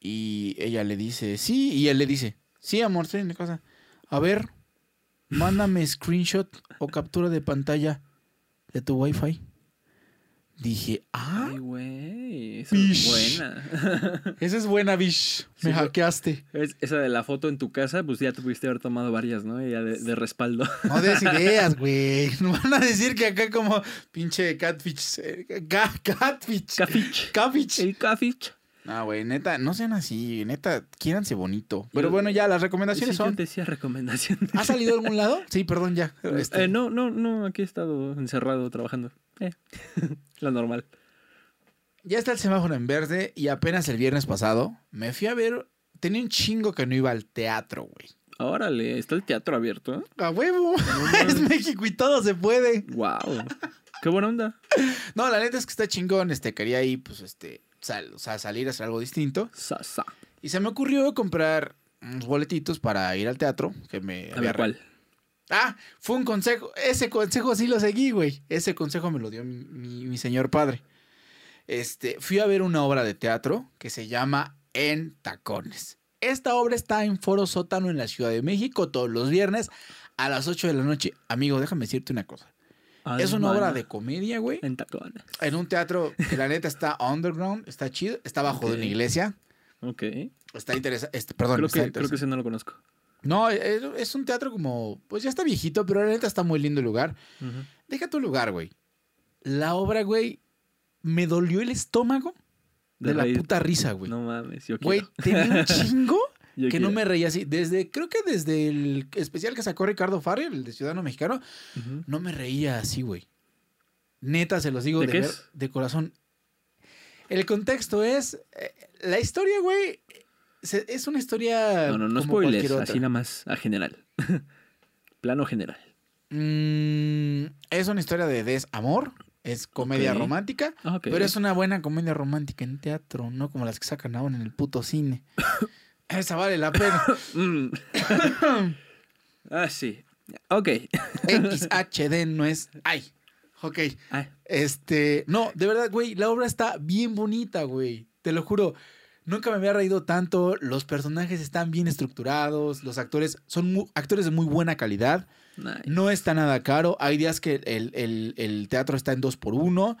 Y ella le dice, sí, y él le dice, sí, amor, mi casa. A ver, mándame screenshot o captura de pantalla de tu wifi. Dije, ah. Ay, güey. Esa es buena. esa es buena, Bish. Me hackeaste. esa de la foto en tu casa, pues ya te pudiste haber tomado varias, ¿no? Ya de, respaldo. No des ideas, güey. No van a decir que acá como pinche catfish. Eh, catfish. Catfish. Catfish. El catfish. No, güey, neta, no sean así, neta, quiéranse bonito. Pero bueno, ya, las recomendaciones son. Yo decía recomendaciones. ¿Ha salido a algún lado? Sí, perdón, ya. Este. Eh, no, no, no, aquí he estado encerrado trabajando. Eh, la normal. Ya está el semáforo en verde y apenas el viernes pasado me fui a ver. Tenía un chingo que no iba al teatro, güey. Órale, está el teatro abierto. ¿eh? A huevo. es México y todo se puede. Wow. Qué buena onda. No, la neta es que está chingón. Este, quería ir, pues, este, o sea, salir a hacer algo distinto. Y se me ocurrió comprar unos boletitos para ir al teatro. Que me a ver, ¿cuál? Ah, fue un consejo. Ese consejo sí lo seguí, güey. Ese consejo me lo dio mi, señor padre. Este, fui a ver una obra de teatro que se llama En Tacones. Esta obra está en Foro Sótano en la Ciudad de México todos los viernes a las 8 de la noche. Amigo, déjame decirte una cosa. Ay, es una obra de comedia, güey. En tacones. En un teatro que la neta está underground, está chido, está abajo de una iglesia. Ok. Está interesante. Este, perdón, Creo está que, creo que ese no lo conozco. No, es, es un teatro como. Pues ya está viejito, pero la neta está muy lindo el lugar. Deja tu lugar, güey. La obra, güey, me dolió el estómago de, De la puta risa, güey. No mames, yo Güey, quiero. tenía un chingo Que no me reía así. Desde, creo que desde el especial que sacó Ricardo Farrell, el de Ciudadano Mexicano, no me reía así, güey. Neta, se los digo ¿De de, qué ver- es? de corazón. El contexto es. eh, la historia, güey. se- Es una historia. No, no, no spoilers, así nada más a general. Plano general. Mm, es una historia de desamor. Es comedia romántica. Ah. Pero es una buena comedia romántica en teatro, no como las que sacan ahora en el puto cine. Esa vale la pena. Mm. ah, sí. Ok. XHD no es. Ay. Ok. Ah, Este. No, de verdad, güey. La obra está bien bonita, güey. Te lo juro. Nunca me había reído tanto. Los personajes están bien estructurados. Los actores son actores de muy buena calidad. nice. No está nada caro. Hay días que el, el- el teatro está en dos por uno.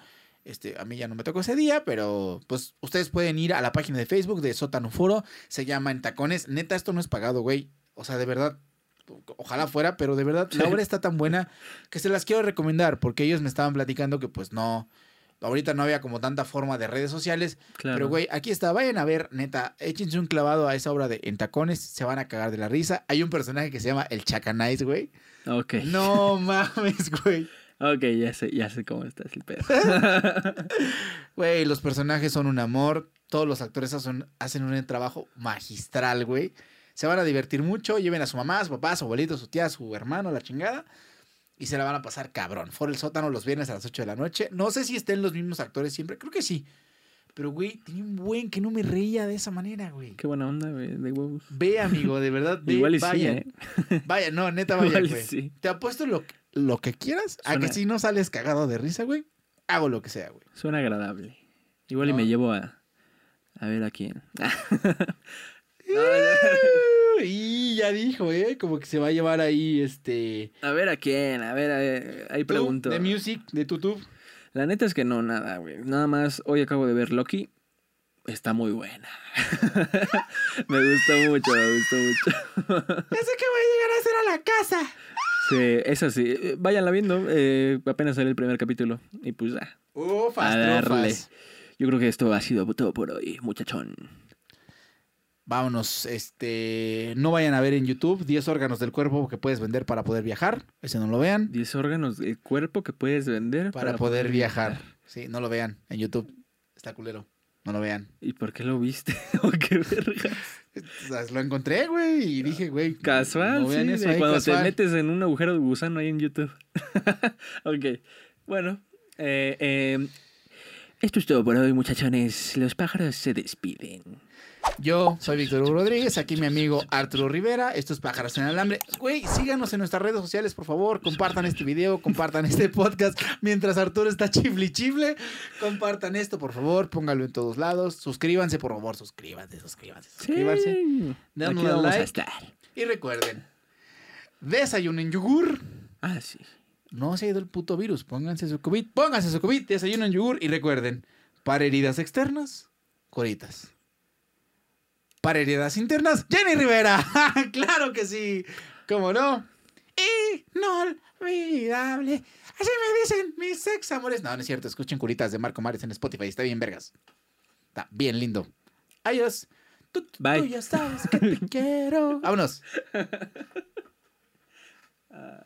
Este, a mí ya no me tocó ese día, pero pues ustedes pueden ir a la página de Facebook de Sótano Foro. Se llama En Tacones. Neta, esto no es pagado, güey. O sea, de verdad. Ojalá fuera, pero de verdad, la obra está tan buena que se las quiero recomendar porque ellos me estaban platicando que pues no, ahorita no había como tanta forma de redes sociales, Claro. pero güey, aquí está, vayan a ver, neta, échense un clavado a esa obra de En Tacones, se van a cagar de la risa. Hay un personaje que se llama El Chacanais, güey. Ok. No mames, güey. Ok, ya sé, ya sé cómo estás el pedo. Güey, los personajes son un amor. Todos los actores hacen, hacen un trabajo magistral, güey. Se van a divertir mucho. Lleven a su mamá, a su papá, a su abuelito, a su tía, a su hermano, la chingada. Y se la van a pasar cabrón. For el sótano los viernes a las 8 de la noche. No sé si estén los mismos actores siempre. Creo que sí. Pero, güey, tenía un buen que no me reía de esa manera, güey. Qué buena onda, güey, de huevos. Ve, amigo, de verdad. Ve, Igual y sí, vaya. ¿eh? Vaya, no, neta, vaya, Igual güey. sí. Te apuesto lo, lo que quieras. A que si no sales cagado de risa, güey. Hago lo que sea, güey. Suena agradable. Igual y me llevo a, a ver a quién. No, Y ya dijo, ¿eh? Como que se va a llevar ahí, este... a ver a quién, a ver, a ver, ahí pregunto. De Music, de YouTube. La neta es que no, nada, güey. Nada más, hoy acabo de ver Loki. Está muy buena. me gustó mucho, me gustó mucho. Ya sé que voy a llegar a hacer a la casa. Sí, eso sí. eh, Váyanla viendo. eh, apenas sale el primer capítulo. Y pues ya. Ufas, A darle. Yo creo que esto ha sido todo por hoy, muchachón. Vámonos, este... No vayan a ver en YouTube 10 órganos del cuerpo que puedes vender para poder viajar. Ese no lo vean. 10 órganos del cuerpo que puedes vender Para, poder viajar. Sí, no lo vean en YouTube. Está culero. No lo vean. ¿Y por qué lo viste? ¿O qué verga? O sea, lo encontré, güey, y dije, güey. Casual, no vean sí, eso ahí, cuando casual. te metes en un agujero de gusano ahí en YouTube. ok, bueno. eh, eh, esto es todo por hoy, muchachones. Los pájaros se despiden. Yo soy Víctor Hugo Rodríguez, aquí mi amigo Arturo Rivera. Esto es Pájaros en Alambre. Güey, síganos en nuestras redes sociales, por favor. Compartan este video, compartan este podcast mientras Arturo está chifli chifle. Compartan esto, por favor. Póngalo en todos lados. Suscríbanse, por favor. Suscríbanse, suscríbanse, suscríbanse. Sí, Denle aquí vamos like. a estar. Y recuerden, desayunen yogur. Ah, sí. No se ha ido el puto virus. Pónganse su COVID. Pónganse su COVID, desayunen yogur. Y recuerden, para heridas externas, coritas. Para heridas internas, Jenny Rivera. claro que sí. ¿Cómo no? Inolvidable. Así me dicen mis ex amores. No, no es cierto. Escuchen curitas de Marco Mares en Spotify. Está bien, vergas. Está bien lindo. Adiós. Tú, tú Bye. ya sabes que te quiero. Vámonos. Ah.